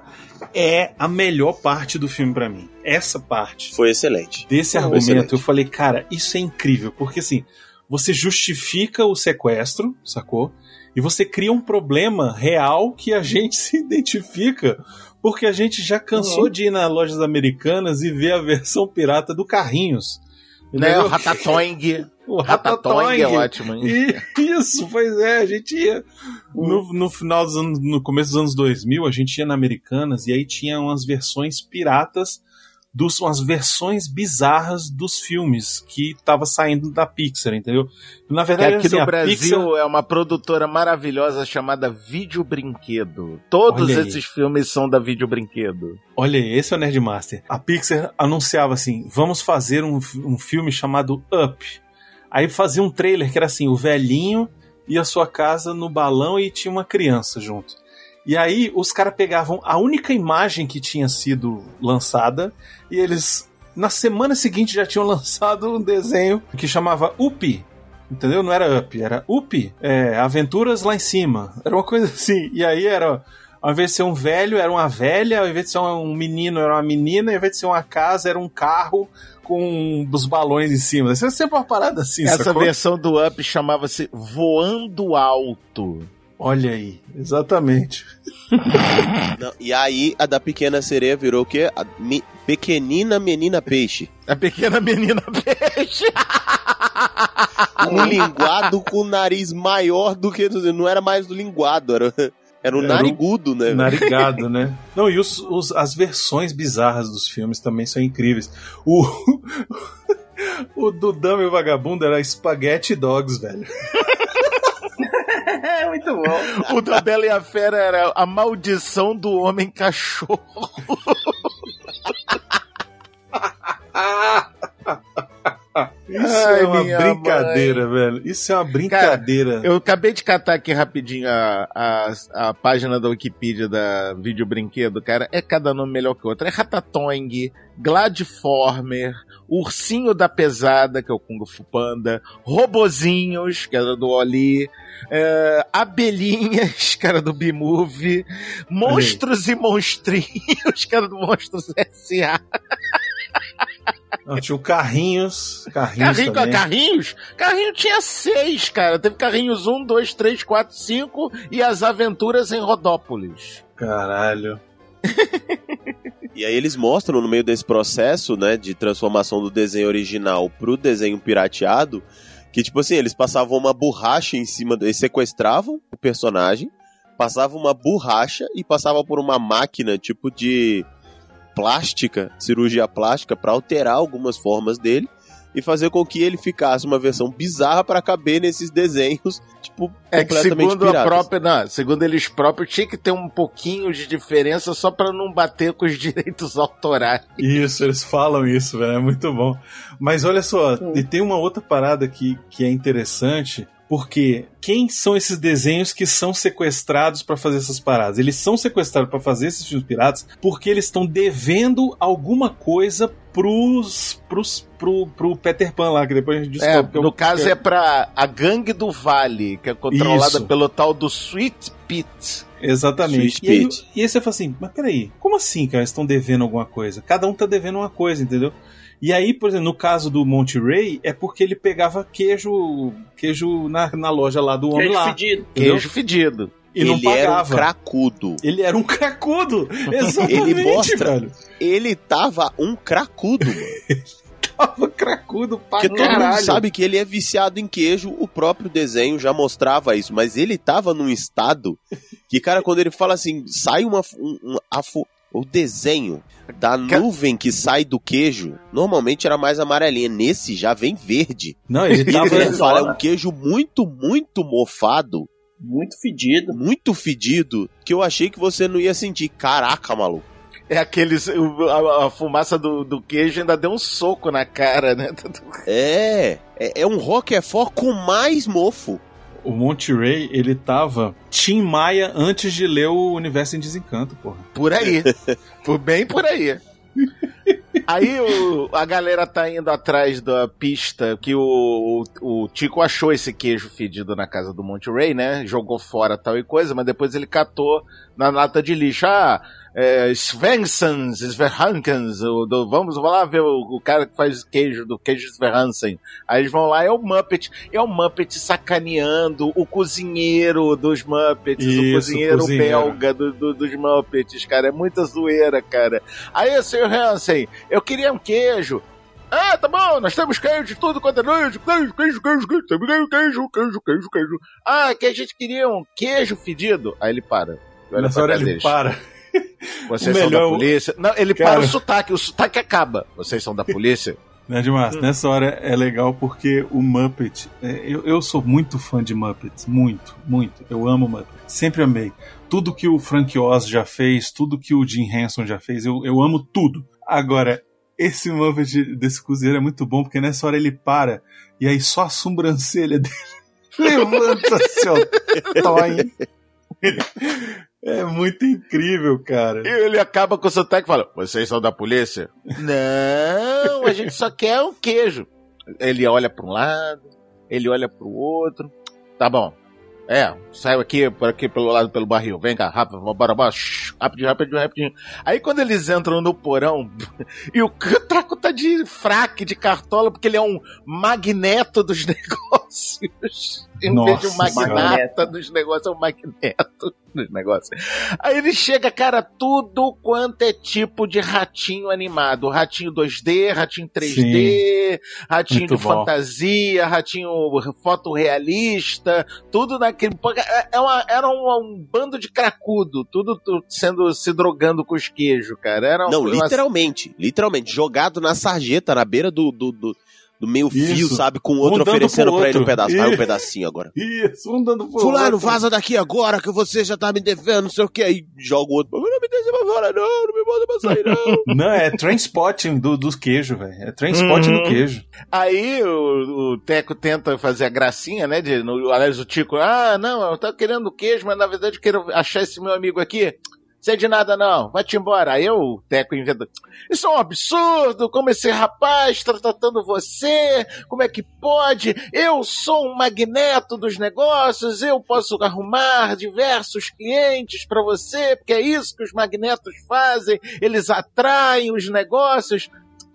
é a melhor parte do filme pra mim. Essa parte Foi excelente. desse Foi argumento, excelente. eu falei, cara, isso é incrível, porque assim, você justifica o sequestro, sacou? E você cria um problema real que a gente se identifica, porque a gente já cansou Uhum. de ir nas lojas americanas e ver a versão pirata do Carrinhos. Né? Entendeu? O Ratatouille. O Ratatouille é ótimo, hein? Isso, pois é, a gente ia. No, no final dos anos, no começo dos anos 2000, a gente ia na Americanas e aí tinha umas versões piratas, dos, umas versões bizarras dos filmes que tava saindo da Pixar, entendeu? Na Que verdade, aqui assim, no a Brasil Pixar- é uma produtora maravilhosa chamada Vídeo Brinquedo. Todos Olha aí. esses filmes são da Vídeo Brinquedo. Olha, aí, esse é o Nerdmaster. A Pixar anunciava assim: vamos fazer um, um filme chamado Up. Aí fazia um trailer que era assim: o velhinho e a sua casa no balão e tinha uma criança junto. E aí os caras pegavam a única imagem que tinha sido lançada e eles, na semana seguinte, já tinham lançado um desenho que chamava Up. Entendeu? Não era Up, era Up. É, Aventuras lá em cima. Era uma coisa assim. E aí era ao invés de ser um velho, era uma velha, ao invés de ser um menino, era uma menina, ao invés de ser uma casa, era um carro com os balões em cima. Isso é sempre uma parada assim, Essa sacou? versão do Up chamava-se Voando Alto. Olha aí, exatamente. Não, e aí a da pequena sereia virou o quê? A me- pequenina menina peixe. A pequena menina peixe. Um linguado com o nariz maior do que. Não era mais do linguado, era, era um Era narigudo, né? Narigado, né? Não, e os, os- as versões bizarras dos filmes também são incríveis. O, o do Dama e o Vagabundo era Spaghetti Dogs, velho. É muito bom. O da Bela e a Fera era a maldição do homem cachorro. Isso Ai, é uma brincadeira, velho. Isso é uma brincadeira. Eu acabei de catar aqui rapidinho a, a, a página da Wikipedia da Vídeo Brinquedo, cara. É cada nome melhor que o outro. É Ratatouille, Gladiformer, Ursinho da Pesada, que é o Kung Fu Panda, Robozinhos, que era do Oli, é, Abelhinhas, que era do B-Movie, Monstros e Monstrinhos, que era do Monstros S.A. Não, tinha o Carrinhos. Carrinhos Carrinho, também. carrinhos? Carrinho tinha seis, cara. Teve carrinhos um, dois, três, quatro, cinco e as aventuras em Rodópolis. Caralho. E aí eles mostram no meio desse processo, né, de transformação do desenho original pro desenho pirateado, que tipo assim, eles passavam uma borracha em cima, eles sequestravam o personagem, passavam uma borracha e passavam por uma máquina tipo de plástica, cirurgia plástica, pra alterar algumas formas dele e fazer com que ele ficasse uma versão bizarra pra caber nesses desenhos, tipo, É que completamente segundo a piratas. própria, não, segundo eles próprios, tinha que ter um pouquinho de diferença só pra não bater com os direitos autorais. Isso, eles falam isso, velho. É muito bom. Mas olha só, e tem uma outra parada que, que é interessante. Porque quem são esses desenhos que são sequestrados pra fazer essas paradas? Eles são sequestrados pra fazer esses filmes piratas porque eles estão devendo alguma coisa pros, pros, pro, pro Peter Pan lá, que depois a gente É, descobre. é no caso que é pra a gangue do Vale, que é controlada Isso. pelo tal do Sweet Pete. Exatamente. E aí, e aí você fala assim, mas peraí, como assim, cara? Eles estão devendo alguma coisa? Cada um tá devendo uma coisa, entendeu? E aí, por exemplo, no caso do Monty Ray, é porque ele pegava queijo queijo na, na loja lá do homem Queijo lá. fedido. Queijo fedido. E não ele era um pagava. cracudo. Ele era um cracudo. Exatamente, Ele mostra- velho. Ele tava um cracudo, mano. Tava cracudo pra Porque todo mundo caralho. sabe que ele é viciado em queijo, o próprio desenho já mostrava isso, mas ele tava num estado que, cara, quando ele fala assim, sai uma. Um, um- a fu- o desenho da nuvem que sai do queijo, normalmente era mais amarelinha. Nesse já vem verde. Não, ele E tava. ele fala, é um queijo muito, muito mofado, Muito fedido. muito fedido, que eu achei que você não ia sentir. Caraca, maluco. É aqueles. A, a fumaça do, do queijo ainda deu um soco na cara, né? É, é, é um Roquefort com mais mofo. O Monty Ray, ele tava Tim Maia antes de ler o Universo em Desencanto, porra. Por aí. por bem por aí. Aí o- a galera tá indo atrás da pista que o, o, o Tico achou esse queijo fedido na casa do Monte Ray, né? Jogou fora tal e coisa, mas depois ele catou na lata de lixo. Ah, é, Svensons, Sverhankens, do- vamos, lá ver o, o cara que faz queijo, do queijo Sverhansen. Aí eles vão lá, é o Muppet, é o Muppet sacaneando o cozinheiro dos Muppets, Isso, o cozinheiro, cozinheiro. belga do- do- dos Muppets, cara, é muita zoeira, cara. Aí, senhor Hansen, eu queria um queijo. Ah, tá bom, nós temos queijo de tudo quanto é noite. Queijo, queijo, queijo, queijo, queijo, queijo, queijo, queijo, queijo. Ah, que a gente queria um queijo fedido. Aí ele para. Olha Nessa hora ele para. Vocês são da polícia. Não, ele Cara- para o sotaque, o sotaque acaba. Vocês são da polícia? Nerd Márcio, nessa hora é legal porque o Muppet. é, eu, eu sou muito fã de Muppets. Muito, muito. Eu amo Muppet. Sempre amei. Tudo que o Frank Oz já fez, tudo que o Jim Henson já fez, eu, eu amo tudo. Agora, esse Muppet desse cozinheiro é muito bom porque nessa hora ele para e aí só a sobrancelha dele levanta assim, ó. É muito incrível, cara. E ele acaba com o sotaque e fala: Vocês são da polícia? Não, a gente só quer um queijo. Ele olha para um lado, ele olha para o outro. Tá bom. É, saiu aqui, por aqui pelo lado pelo barril. Vem cá, rápido, bora, bora. Shhh, Rapidinho, rapidinho, rapidinho. Aí quando eles entram no porão, e o Traco tá de fraque, de cartola, porque ele é um magneto dos negócios. Em vez de um magnata dos negócios, é um magneto dos negócios. Aí ele chega, cara, tudo quanto é tipo de ratinho animado. Ratinho 2D, ratinho 3D, ratinho Muito de bom. fantasia, ratinho fotorrealista, tudo naquele. é- é uma- era um, um bando de cracudo, tudo tu- sendo se drogando com os queijos, cara. Era Não, uma- literalmente. Literalmente. Jogado na sarjeta, na beira do, do, do, do meio fio, Isso. sabe? Com o Um outro dando oferecendo pro pra ele um pedaço. Vai um Isso. pedacinho agora. Isso, um dando pro Fulano, outro. vaza daqui agora que você já tá me devendo, não sei o que. Aí joga o outro. Não me deixa pra fora, não, não me bota pra sair, não. Não, é transpotting do, dos queijos, velho. É transpotting Uhum. do queijo. Aí o, o Teco tenta fazer a gracinha, né? De, no, aliás, o Tico, ah, não, eu tava querendo queijo, mas na verdade eu quero achar esse meu amigo aqui. Sei de nada não, vai-te embora. Aí Teco inventa. Isso é um absurdo, como esse rapaz está tratando você, como é que pode? Eu sou um magneto dos negócios, eu posso arrumar diversos clientes para você, porque é isso que os magnetos fazem, eles atraem os negócios.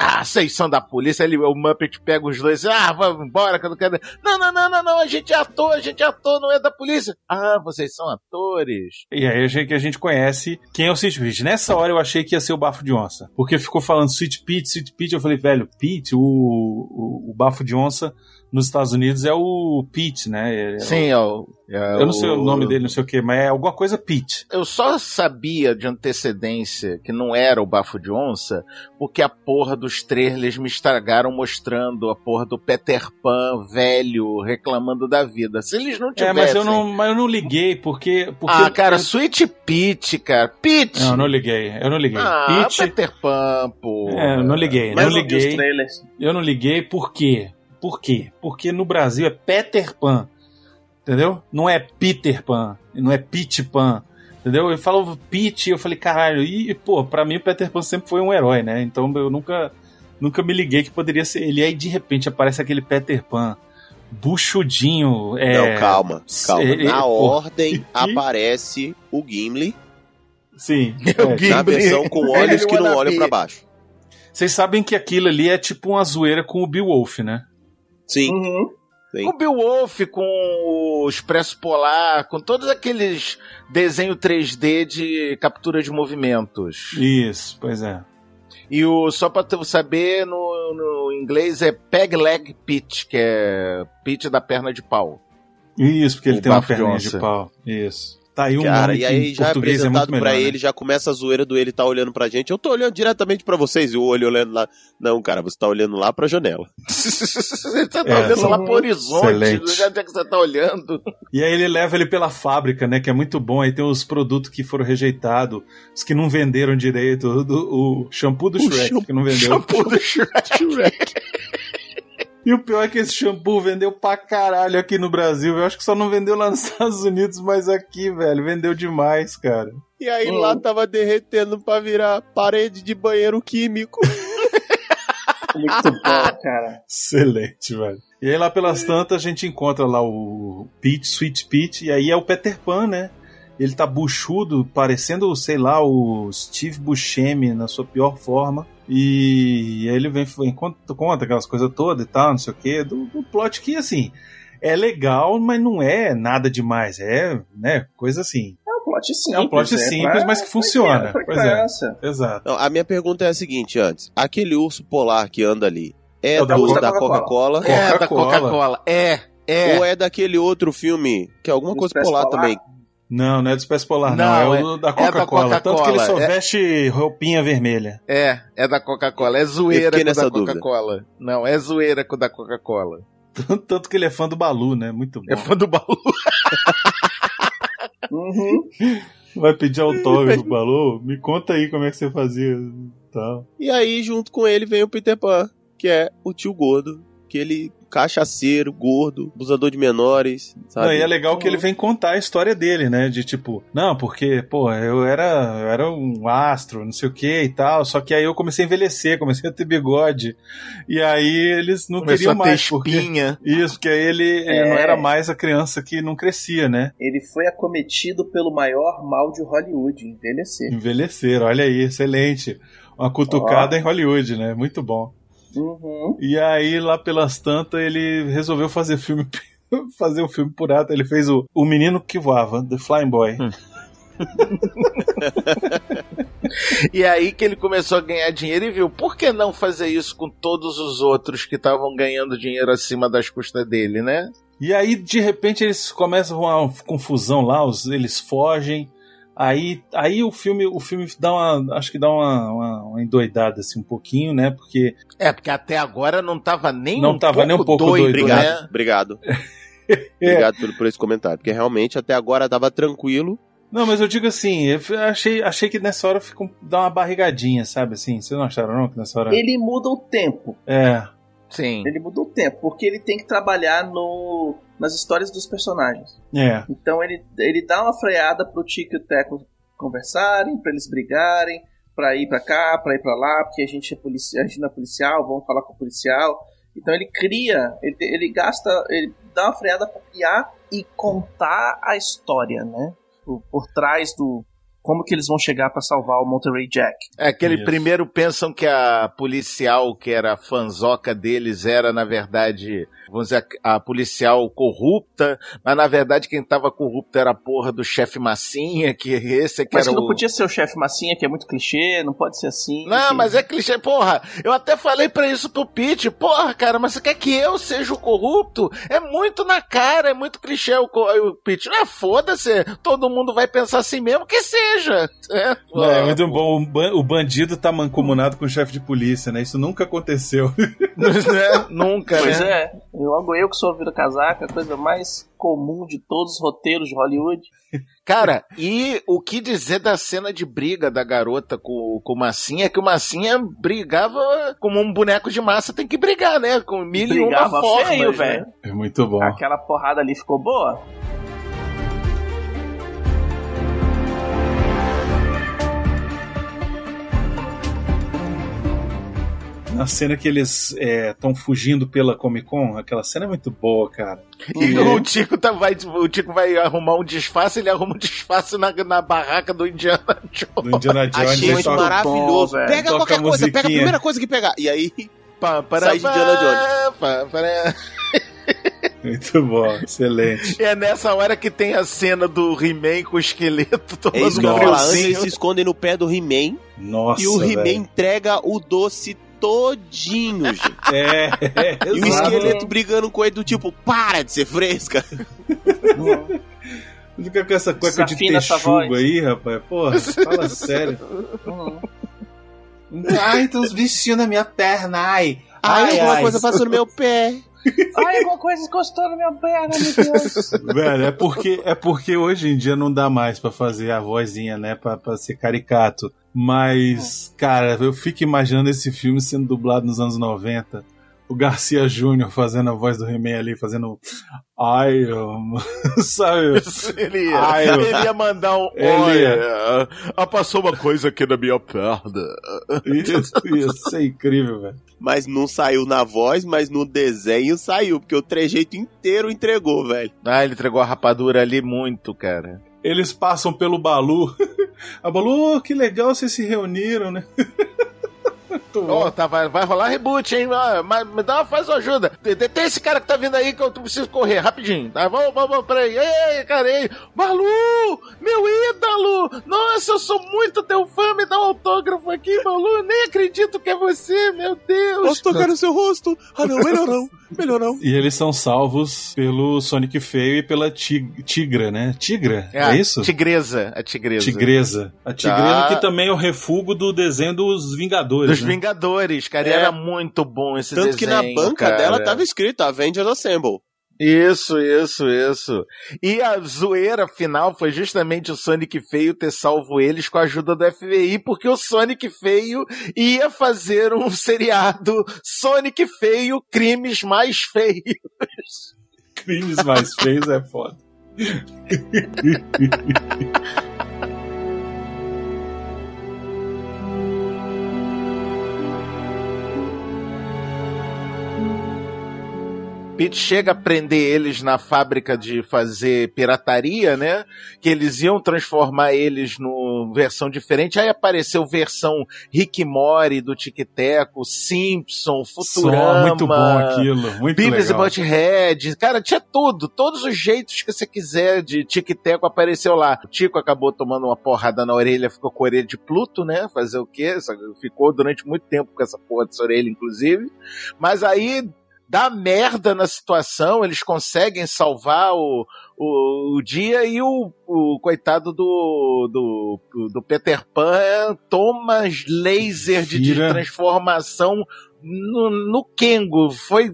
Ah, vocês são da polícia. Ele, o Muppet pega os dois. Ah, vamos embora que eu não quero. Não, não, não, não, não. A gente é ator, a gente é ator, não é da polícia. Ah, vocês são atores. E aí achei que a gente conhece quem é o Sweet Pete. Nessa hora eu achei que ia ser o Bafo de Onça. Porque ficou falando Sweet Pete, Sweet Pete. Eu falei, velho, Pete, o, o, o Bafo de Onça nos Estados Unidos é o Pete, né? É- Sim, é o. é Eu não sei o nome dele, não sei o que, mas é alguma coisa Pete. Eu só sabia de antecedência que não era o Bafo de Onça, porque a porra dos trailers me estragaram mostrando a porra do Peter Pan velho reclamando da vida. Se eles não É, tivessem. mas eu não, mas eu não liguei, porque. porque Ah, cara, eu- Sweet Peach, cara. Peach! Não, eu não liguei. Eu não liguei. Ah, Pete. Peter Pan, pô. É, eu não liguei. Mas não liguei. Eu não liguei por quê? Por quê? Porque no Brasil é Peter Pan. Entendeu? Não é Peter Pan. Não é Pete Pan. Entendeu? Ele falou Pete, eu falei, caralho, e, pô, pra mim o Peter Pan sempre foi um herói, né? Então eu nunca, nunca me liguei que poderia ser ele. Aí de repente aparece aquele Peter Pan buchudinho. É, Não, calma, calma. é, é, Na pô, ordem e- aparece o Gimli Sim. O é. Gimli. na versão com olhos que não olham pra baixo. Vocês sabem que aquilo ali é tipo uma zoeira com o Beowulf, né? Sim. Uhum. Sim. Com o Beowulf, com o Expresso Polar, com todos aqueles desenho 3D de captura de movimentos. Isso, pois é. E o só pra tu saber, no, no inglês é Peg Leg Pitch, que é pitch da perna de pau. Isso, porque ele O tem uma onça. de pau. Isso. Tá aí um Cara, e aí já é é apresentado melhor, pra né? ele, já começa a zoeira do ele tá olhando pra gente. Eu tô olhando diretamente pra vocês e o olho olhando lá. Não, cara, você tá olhando lá pra janela. você tá É. olhando lá pro horizonte, Excelente. onde é que você tá olhando? E aí ele leva ele pela fábrica, né? Que é muito bom. Aí tem os produtos que foram rejeitados, os que não venderam direito. O, o shampoo do O Shrek, shampoo- que não vendeu. Shampoo do Shrek. E o pior é que esse shampoo vendeu pra caralho aqui no Brasil. Eu acho que só não vendeu lá nos Estados Unidos, mas aqui, velho, vendeu demais, cara. E aí Hum. lá tava derretendo pra virar parede de banheiro químico. Muito bom, cara. Excelente, velho. E aí lá pelas tantas a gente encontra lá o Pete, Sweet Pete, e aí é o Peter Pan, né? Ele tá buchudo, parecendo, sei lá, o Steve Buscemi na sua pior forma. E aí ele vem, vem conta, conta aquelas coisas todas e tal, não sei o quê, do, do plot que, assim, é legal, mas não é nada demais. É, né, coisa assim. É um plot simples. É um plot simples, pra- mas que funciona. pra Pois é. Exato. Não, a minha pergunta é a seguinte, antes. Aquele urso polar que anda ali, é, É o da do- Coca- da Coca-Cola. É, da Coca-Cola. Coca-Cola. É, é. Ou é daquele outro filme, que é alguma Do coisa polar Polar? também. Não, não é do Espécie Polar, não. Não, é, é- o da é da Coca-Cola. Tanto que ele só Coca-Cola, é- veste roupinha vermelha. É, é da Coca-Cola. É zoeira com nessa da. Coca-Cola. Não, é zoeira com da Coca-Cola. Tanto, tanto que ele é fã do Balu, né? Muito bom. É fã do baú. Uhum. Vai pedir autógrafo, Balu? Me conta aí como é que você fazia. Tal. E aí, junto com ele, vem o Peter Pan, que é o tio gordo, que ele cachaceiro, gordo, abusador de menores, sabe? Não, e é legal que ele vem contar a história dele, né? De tipo, não, porque, pô, eu era, eu era um astro, não sei o que e tal, só que aí eu comecei a envelhecer, comecei a ter bigode. E aí eles não Começou queriam a ter mais, porque. espinha. Isso, porque aí ele, ele É. não era mais a criança que não crescia, né? Ele foi acometido pelo maior mal de Hollywood, envelhecer. Envelhecer, olha aí, excelente. Uma cutucada em Hollywood, né? Muito bom. Uhum. E aí, lá pelas tantas, ele resolveu fazer filme. Fazer o filme por ato. Ele fez o, o Menino que Voava, The Flying Boy. E aí que ele começou a ganhar dinheiro e viu, por que não fazer isso com todos os outros que estavam ganhando dinheiro acima das custas dele, né? E aí, de repente, eles começam uma confusão lá, os- eles fogem. Aí, aí o filme, o filme dá uma, acho que dá uma, uma, uma endoidada assim um pouquinho, né? Porque É, porque até agora não tava nem Não um tava pouco nem um pouco doido, doido, Obrigado, né? obrigado. É. Obrigado por, por esse comentário, porque realmente até agora tava tranquilo. não, mas eu digo assim, eu achei, achei que nessa hora ficou dá uma barrigadinha, sabe assim? Vocês não acharam não que nessa hora? Ele muda o tempo. É, Sim. Ele muda o tempo, porque ele tem que trabalhar no, nas histórias dos personagens. é. Então ele, ele dá uma freada pro Tico e o Teco conversarem, pra eles brigarem, pra ir pra cá, pra ir pra lá, porque a gente é policial, a gente não é policial, vamos falar com o policial. Então ele cria, ele, ele gasta, ele dá uma freada pra criar e contar a história, né? Por, por trás do como que eles vão chegar pra salvar o Monterey Jack. É que eles Isso. primeiro pensam que a policial, que era a fanzoca deles, era, na verdade, vamos dizer, a policial corrupta, mas na verdade quem tava corrupto era a porra do chefe Massinha, que esse que Mas era que não o... podia ser o chefe Massinha, que é muito clichê, não pode ser assim. Não, enfim. mas é clichê, porra. Eu até falei pra isso pro Pete, porra, cara, mas você quer que eu seja o corrupto? É muito na cara, é muito clichê o, o Pete. Não é foda-se, todo mundo vai pensar assim mesmo que seja. É, Não, é muito bom. O ban- O bandido tá mancomunado com o chefe de polícia, né? Isso nunca aconteceu. né? Nunca, Pois né? é, logo eu que sou vira casaca, a coisa mais comum de todos os roteiros de Hollywood. Cara, e o que dizer da cena de briga da garota com, com o Massinha é que o Massinha brigava como um boneco de massa tem que brigar, né? Com mil e uma Brigava formas. feio, né? velho. É muito bom. Aquela porrada ali ficou boa. Na cena que eles estão fugindo pela Comic Con, aquela cena é muito boa, cara. E o Tico, tá, vai, o Tico vai arrumar um disfarce, ele arruma um disfarce na, na barraca do Indiana Jones. Do Indiana Jones. Achei muito maravilhoso. bom, velho. pega qualquer coisa, pega a primeira coisa que pegar. E aí, Pá, para, Sai de Indiana Jones. pá, para. Muito bom, excelente. É nessa hora que tem a cena do He-Man com o esqueleto é tomando isso que eu um ia falar. Antes eles se escondem no pé do He-Man Nossa, e o He-Man entrega o doce todinho, gente. É, é, E o esqueleto brigando com ele do tipo, para de ser fresca. Fica com essa cueca de Desafina texugo aí, rapaz. Porra, fala sério. Ai, tem uns bichinhos na minha perna, ai. Ai, alguma coisa passou no meu pé. Ai, alguma coisa encostou na minha perna, meu Deus. Velho, é porque, é porque hoje em dia não dá mais pra fazer a vozinha, né? Pra, pra ser caricato. Mas, cara, eu fico imaginando esse filme sendo dublado nos anos 90. O Garcia Júnior fazendo a voz do He-Man ali, fazendo. Ai, eu... sabe? Ele ia, ele ia mandar um. Ele Olha, ah, passou uma coisa aqui na minha perna. Isso, isso é incrível, velho. Mas não saiu na voz, mas no desenho saiu, porque o trejeito inteiro entregou, velho. Ah, ele entregou a rapadura ali muito, cara. Eles passam pelo Balu. A Balu, oh, que legal vocês se reuniram, né? Muito bom. Ó, tá, vai, vai rolar reboot, hein? Mas me dá uma faz uma ajuda. Tem, tem esse cara que tá vindo aí que eu preciso correr rapidinho. Tá? Vamos, vamos, vamos, peraí. Ei, cara, ei. Balu! Meu ídolo! Malu! Nossa, eu sou muito teu fã, me dá um autógrafo aqui, Malu! Nem acredito que é você, meu Deus! Posso tocar no seu rosto? Ah, não, melhor não. Melhor não. E eles são salvos pelo Sonic Feio e pela tig Tigra, né? Tigra, é, isso? Tigresa, a tigresa. Tigresa. A Tigresa Tá. que também é o refúgio do desenho dos Vingadores. Dos né? Vingadores, cara. e É. Era muito bom esse Tanto que na desenho, banca cara. dela tava escrito Avengers Assemble. Isso, isso, isso. E a zoeira final foi justamente o Sonic Feio ter salvo eles com a ajuda do FBI, porque o Sonic Feio ia fazer um seriado Sonic Feio, crimes mais feios. Crimes mais feios é foda. Pete chega a prender eles na fábrica de fazer pirataria, né? Que eles iam transformar eles no versão diferente. Aí apareceu versão Rick Mori do Tic Teco, Simpson, Futurama. Só muito bom aquilo. Muito Beavis e legal. Butthead, cara, tinha tudo, todos os jeitos que você quiser de tic-teco apareceu lá. O Tico acabou tomando uma porrada na orelha, ficou com a orelha de Pluto, né? Fazer o quê? Ficou durante muito tempo com essa porra dessa orelha, inclusive. Mas aí dá merda na situação, eles conseguem salvar o, o, o dia e o, o coitado do, do, do Peter Pan toma laser de, de transformação no, no Kengo. Foi,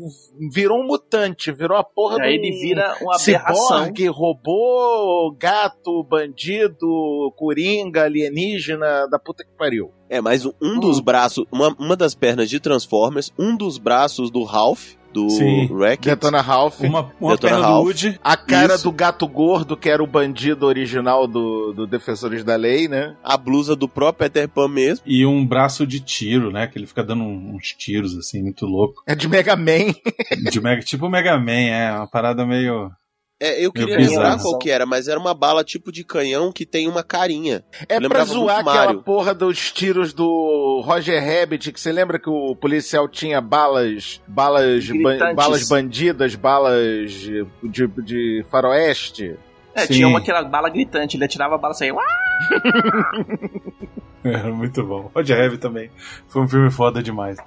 virou um mutante, virou a porra E aí do ele vira uma aberração. ciborgue, robô, gato, bandido, coringa, alienígena, da puta que pariu. É, mas um- um dos braços, uma, uma das pernas de Transformers, um dos braços do Ralph, do Sim. Wreck-It, Detona Ralph. Uma, uma Detona perna Ralph. do Woody. A cara Isso. do gato gordo, que era o bandido original do, do Defensores da Lei, né? a blusa do próprio Peter Pan mesmo. E um braço de tiro, né? Que ele fica dando uns tiros, assim, muito louco. É de Mega Man. De Mega, tipo o Mega Man, é uma parada meio. É, eu queria bizarro. lembrar qual que era, mas era uma bala tipo de canhão que tem uma carinha. É pra zoar aquela Mario. porra dos tiros do Roger Rabbit, que você lembra que o policial tinha balas, balas, Gritantes. balas bandidas, balas de, de, de faroeste? É, Sim. tinha uma que era bala gritante, ele atirava a bala e saía. Muito bom. Roger Rabbit também. Foi um filme foda demais.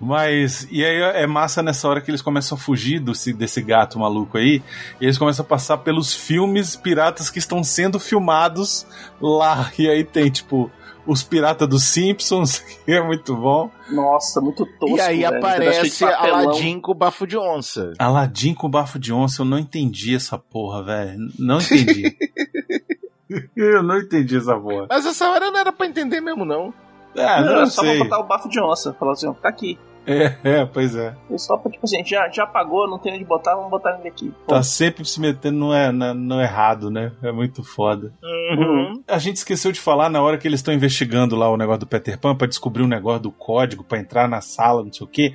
Mas, e aí é massa nessa hora que eles começam a fugir desse, desse gato maluco aí. E eles começam a passar pelos filmes piratas que estão sendo filmados lá. E aí tem, tipo, os piratas dos Simpsons, que é muito bom. Nossa, muito tosco. e aí velho. Pedaço aparece. Aladdin com bafo de onça. Aladdin com bafo de onça, eu não entendi essa porra, velho. Não entendi. eu não entendi essa porra. Mas essa hora não era pra entender mesmo, não. Ah, Não, não, era só sei. pra botar o bafo de onça. Falar assim, ó, tá aqui. É, é, pois é. E só pra, tipo assim, já, já pagou, não tem onde botar, vamos botar ele aqui. Pô, Tá sempre se metendo no, é- na- no errado, né? É muito foda. Uhum. A gente esqueceu de falar na hora que eles estão investigando lá o negócio do Peter Pan pra descobrir um negócio do código pra entrar na sala, não sei o quê.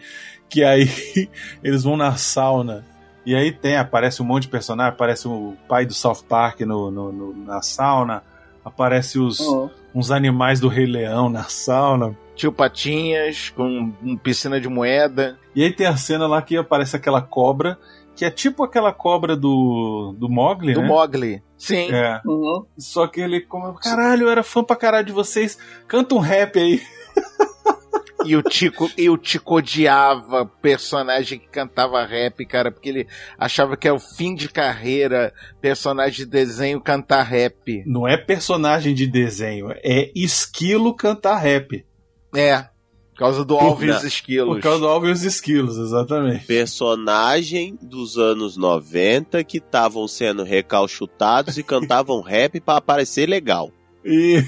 Que aí eles vão na sauna. E aí tem, aparece um monte de personagem, aparece o pai do South Park no, no- no- na sauna, aparece os, Uhum. uns animais do Rei Leão na sauna. Tio Patinhas com um piscina de moeda. E aí tem a cena lá que aparece aquela cobra, que é tipo aquela cobra do, do Mogli, Do né? Mogli. Sim. É. Uhum. Só que ele, como, caralho, eu era fã pra caralho de vocês. Canta um rap aí. E o Tico, e o Tico odiava personagem que cantava rap, cara, porque ele achava que é o fim de carreira, personagem de desenho cantar rap. Não é personagem de desenho, é esquilo cantar rap. É. Por causa do. Alves Esquilos. Por causa do Alves e os Esquilos, exatamente. Personagem dos anos 90 que estavam sendo recalchutados e cantavam rap pra aparecer legal. E...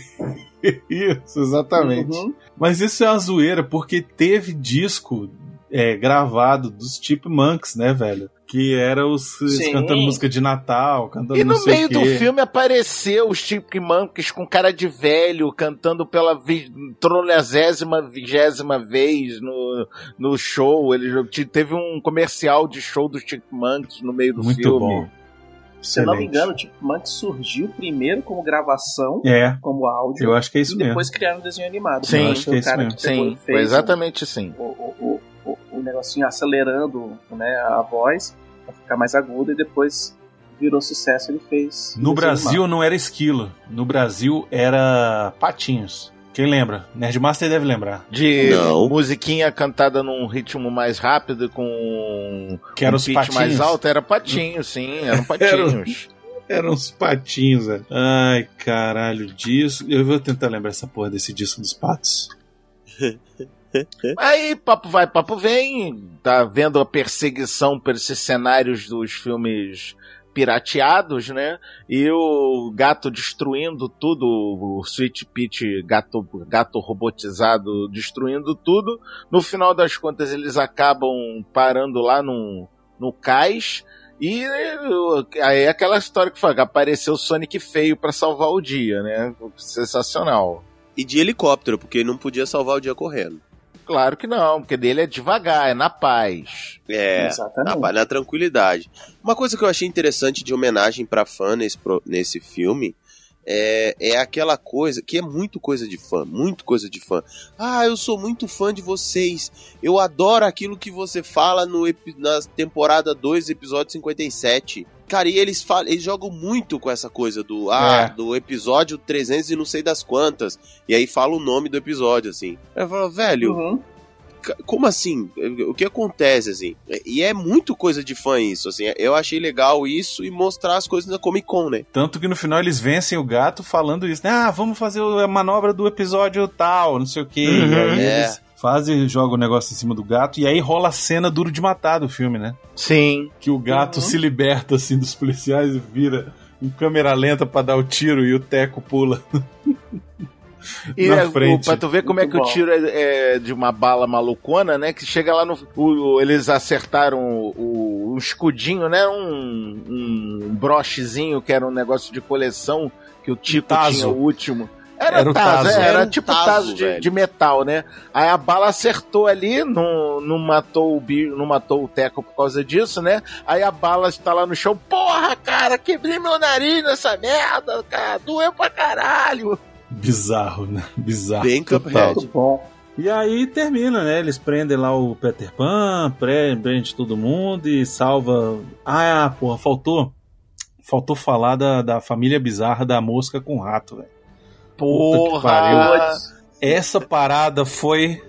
Isso, exatamente. Uhum. Mas isso é uma zoeira, porque teve disco é, gravado dos Chipmunks, né, velho? Que era os Sim. cantando música de Natal, cantando E no meio do filme apareceu os Chipmunks com cara de velho, cantando pela vi- tronezésima, vigésima vez no, no show. Ele te- teve um comercial de show dos Chipmunks no meio do Muito filme. bom. Se eu não me engano, tipo, Monkey surgiu primeiro como gravação, É, como áudio, eu acho que é isso e mesmo. depois criaram um desenho animado. Sim, Então, acho que é o isso cara mesmo. Sim, fez foi exatamente assim. O, o, o, o, negocinho acelerando né, a voz pra ficar mais aguda e depois virou sucesso, ele fez. No Brasil animado. não era esquilo. No Brasil era patinhos. Quem lembra? Nerdmaster deve lembrar. De Não. musiquinha cantada num ritmo mais rápido, com Que eram um os pitch patinhos. mais alto, era patinho, sim, eram patinhos. Eram uns patinhos, velho. Ai, caralho, disco. Eu vou tentar lembrar essa porra desse disco dos patos. Aí, papo vai, papo vem, tá vendo a perseguição por esses cenários dos filmes pirateados, né? E o gato destruindo tudo, o Sweet Pete gato, gato robotizado destruindo tudo. No final das contas, eles acabam parando lá no, no cais. E aí é aquela história que foi, apareceu o Sonic feio pra salvar o dia, né? Sensacional. E de helicóptero, porque não podia salvar o dia correndo. Claro que não, porque dele é devagar, é na paz. É, Exatamente. na, na tranquilidade. Uma coisa que eu achei interessante de homenagem pra fã nesse, pro- nesse filme é, é aquela coisa que é muito coisa de fã, muito coisa de fã. Ah, eu sou muito fã de vocês. Eu adoro aquilo que você fala no, na temporada 2, episódio 57. Cara, e eles, falam, eles jogam muito com essa coisa do ah, É. do episódio 300 e não sei das quantas. E aí fala o nome do episódio, assim. Eu falo, velho, Uhum. Como assim? O que acontece, assim? E é muito coisa de fã isso, assim. Eu achei legal isso e mostrar as coisas na Comic Con, né? Tanto que no final eles vencem o gato falando isso, né? Ah, vamos fazer a manobra do episódio tal, não sei o quê. Uhum. E aí É. eles fazem, jogam o negócio em cima do gato, e aí rola a cena duro de matar do filme, né? Sim. Que o gato Uhum. se liberta, assim, dos policiais e vira em câmera lenta pra dar o tiro e o Teco pula. E Na é, o- frente. pra tu ver como é Muito que o bom. tiro é, é de uma bala malucona, né? Que chega lá no. o- o- eles acertaram o, o- o escudinho, né? Um, um brochezinho que era um negócio de coleção que o Tico Tazo. tinha o último. Era, Era o tazo, tazo. é, era, Era um tipo tazo, tazo, de, de metal, né? Aí a bala acertou ali, não, não matou o bi- não matou o Teco por causa disso, né? Aí a bala está lá no chão, porra, cara, quebrei meu nariz nessa merda, cara, doeu pra caralho. Bizarro, né? Bizarro. Bem. Cuphead. E aí termina, né? Eles prendem lá o Peter Pan, pre- prende todo mundo e salva. Ah, porra, faltou. Faltou falar da, da família bizarra da mosca com rato, velho. Porra! Essa parada foi.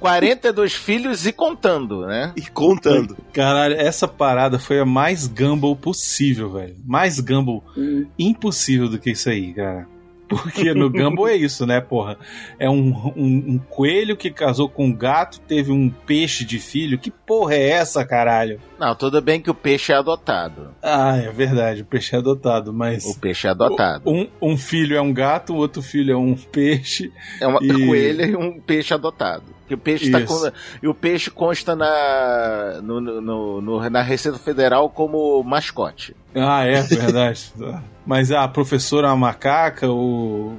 42 filhos e contando, né? E contando. Caralho, essa parada foi a mais Gumball possível, velho. Mais Gumball Hum. impossível do que isso aí, cara. Porque no Gumball é isso, né, porra? É um, um, um coelho que casou com um gato, teve um peixe de filho. Que porra é essa, caralho? Não, tudo bem que o peixe é adotado. Ah, é verdade, o peixe é adotado, mas. O peixe é adotado. Um, um filho é um gato, o outro filho é um peixe. É uma E- coelha e um peixe adotado. E o peixe, tá com, e o peixe consta na, no, no- no- na Receita Federal como mascote. Ah, é verdade. Mas a professora é uma macaca, o,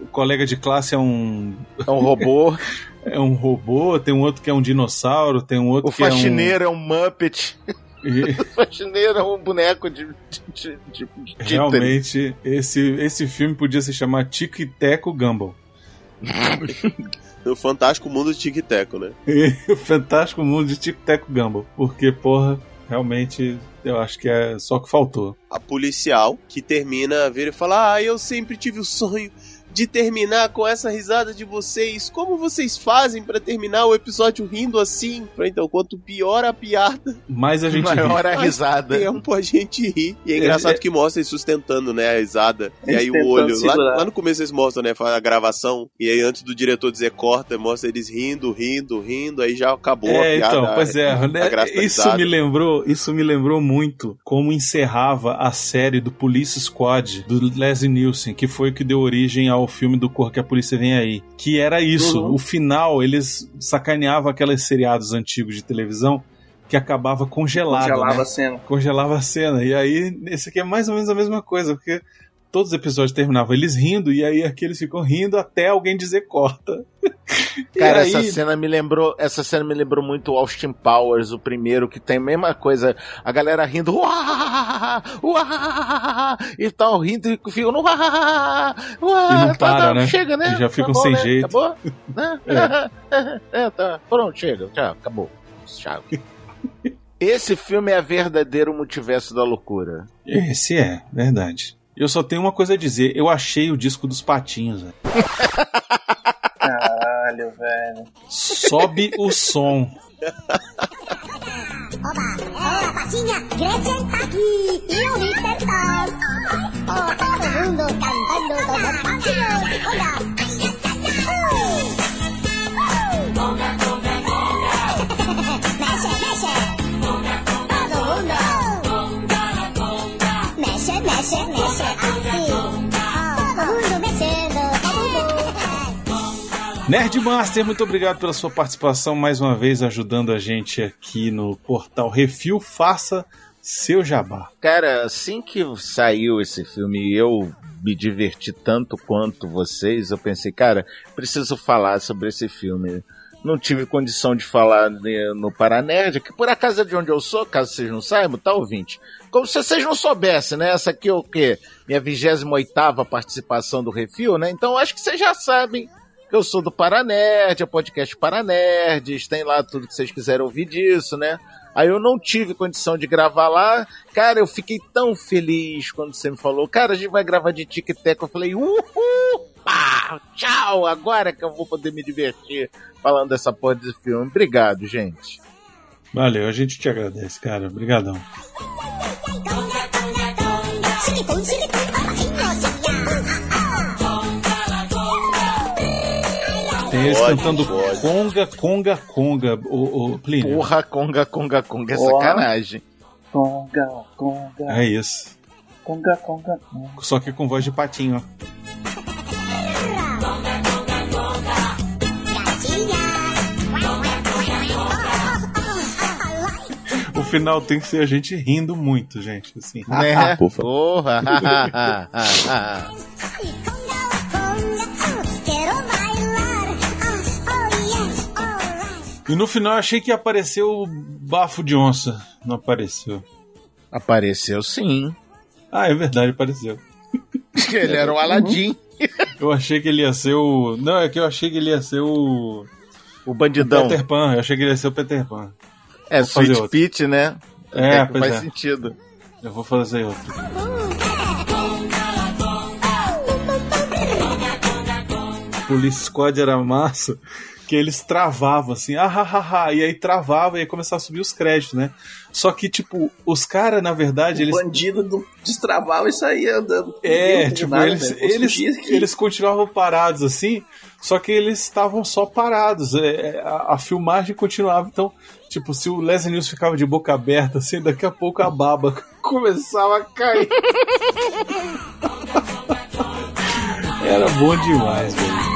o colega de classe é um, É um robô. é um robô, tem um outro que é um dinossauro, tem um outro o que é um. faxineiro é um Muppet. E, O faxineiro é um boneco de, de, de, de títere. realmente, esse, esse filme podia se chamar Tico e Teco Gumball. O fantástico mundo de Tic Teco, né? o fantástico mundo de Tico e Teco Gumball. Porque, porra, realmente eu acho que é só o que faltou. A policial que termina, vira e fala: Ah, eu sempre tive o sonho de terminar com essa risada de vocês. Como vocês fazem pra terminar o episódio rindo assim? Então, quanto pior a piada, Mas a gente. ri. Maior a mais risada. tempo a gente ri. E é engraçado que mostra ele sustentando, né, a risada. E Eles aí o olho. Lá, lá no começo eles mostram, né, faz a gravação. E aí antes do diretor dizer corta, mostra eles rindo, rindo, rindo. Aí já acabou a É, piada. então, pois é, a né, isso me lembrou, isso me lembrou muito como encerrava a série do Police Squad do Leslie Nielsen, que foi o que deu origem ao filme do Cor que a Polícia Vem Aí, que era isso, Uhum. o final eles sacaneavam aqueles seriados antigos de televisão que acabava congelado, Congelava né? a cena. congelava a cena. E aí, esse aqui é mais ou menos a mesma coisa, porque todos os episódios terminavam eles rindo, e aí aqueles ficam rindo até alguém dizer corta. E Cara, aí- essa cena me lembrou, essa cena me lembrou muito o Austin Powers, o primeiro, que tem a mesma coisa, a galera rindo, uá, uá, e tal, rindo e ficam no uá, uá, E não tá, para, tá, né? Chega, né? E já ficam sem né? jeito. Acabou? Né? É. tá, pronto, chega, tchau, acabou. Tchau. Esse filme é verdadeiro multiverso da loucura. Esse é, verdade. Eu só tenho uma coisa a dizer. Eu achei o disco dos patinhos, velho. Caralho, velho. Sobe o som. Hola, Patinha, Gretchen tá aqui e o Mr. Tom. Oh, todo mundo cantando com os patinhos. Olha. Nerdmaster, muito obrigado pela sua participação mais uma vez, ajudando a gente aqui no portal Refil. Faça seu jabá. Cara, assim que saiu esse filme e eu me diverti tanto quanto vocês, eu pensei, cara, preciso falar sobre esse filme. Não tive condição de falar né, no Paranerd, que por acaso é de onde eu sou, caso vocês não saibam, tá, ouvinte? Como se vocês não soubessem, né? Essa aqui é o quê? Minha 28 participação do Refil, né? Então acho que vocês já sabem eu sou do Paranerd, é o podcast Paranerds, tem lá tudo que vocês quiserem ouvir disso, né? Aí eu não tive condição de gravar lá. Cara, eu fiquei tão feliz quando você me falou, cara, a gente vai gravar de tic tac. Eu falei, uhul! Pá, tchau! Agora que eu vou poder me divertir falando dessa porra desse filme. Obrigado, gente. Valeu, a gente te agradece, cara. Obrigadão. Eles Pode, cantando pode. Conga, Conga, Conga. O, o Plínio. Porra, conga, conga, conga, é sacanagem. Conga, conga. É isso. Conga, conga, conga. Só que com voz de patinho, ó. O final tem que ser a gente rindo muito, gente. Assim. Né? Favor. Porra! E no final eu achei que ia aparecer o bafo de onça. Não apareceu. Apareceu sim. Ah, é verdade, apareceu. Ele era o Aladim, Eu achei que ele ia ser o. Não, é que eu achei que ele ia ser o. o bandidão. Peter Pan. Eu achei que ele ia ser o Peter Pan. É, Vou Sweet outro. Peach, né? É, pois faz é. sentido. Eu vou fazer outro. Police Squad era massa, que eles travavam assim, ah, ha, ha, ha, e aí travava e aí começava a subir os créditos, né? Só que, tipo, os caras, na verdade, O eles. bandido do- destravava e saía andando. É, tipo, nada, eles. Vou eles, eles continuavam parados assim, só que eles estavam só parados. é, a, a filmagem continuava. Então, tipo, se o Leslie News ficava de boca aberta, assim, daqui a pouco a baba começava a cair. Era bom demais, velho.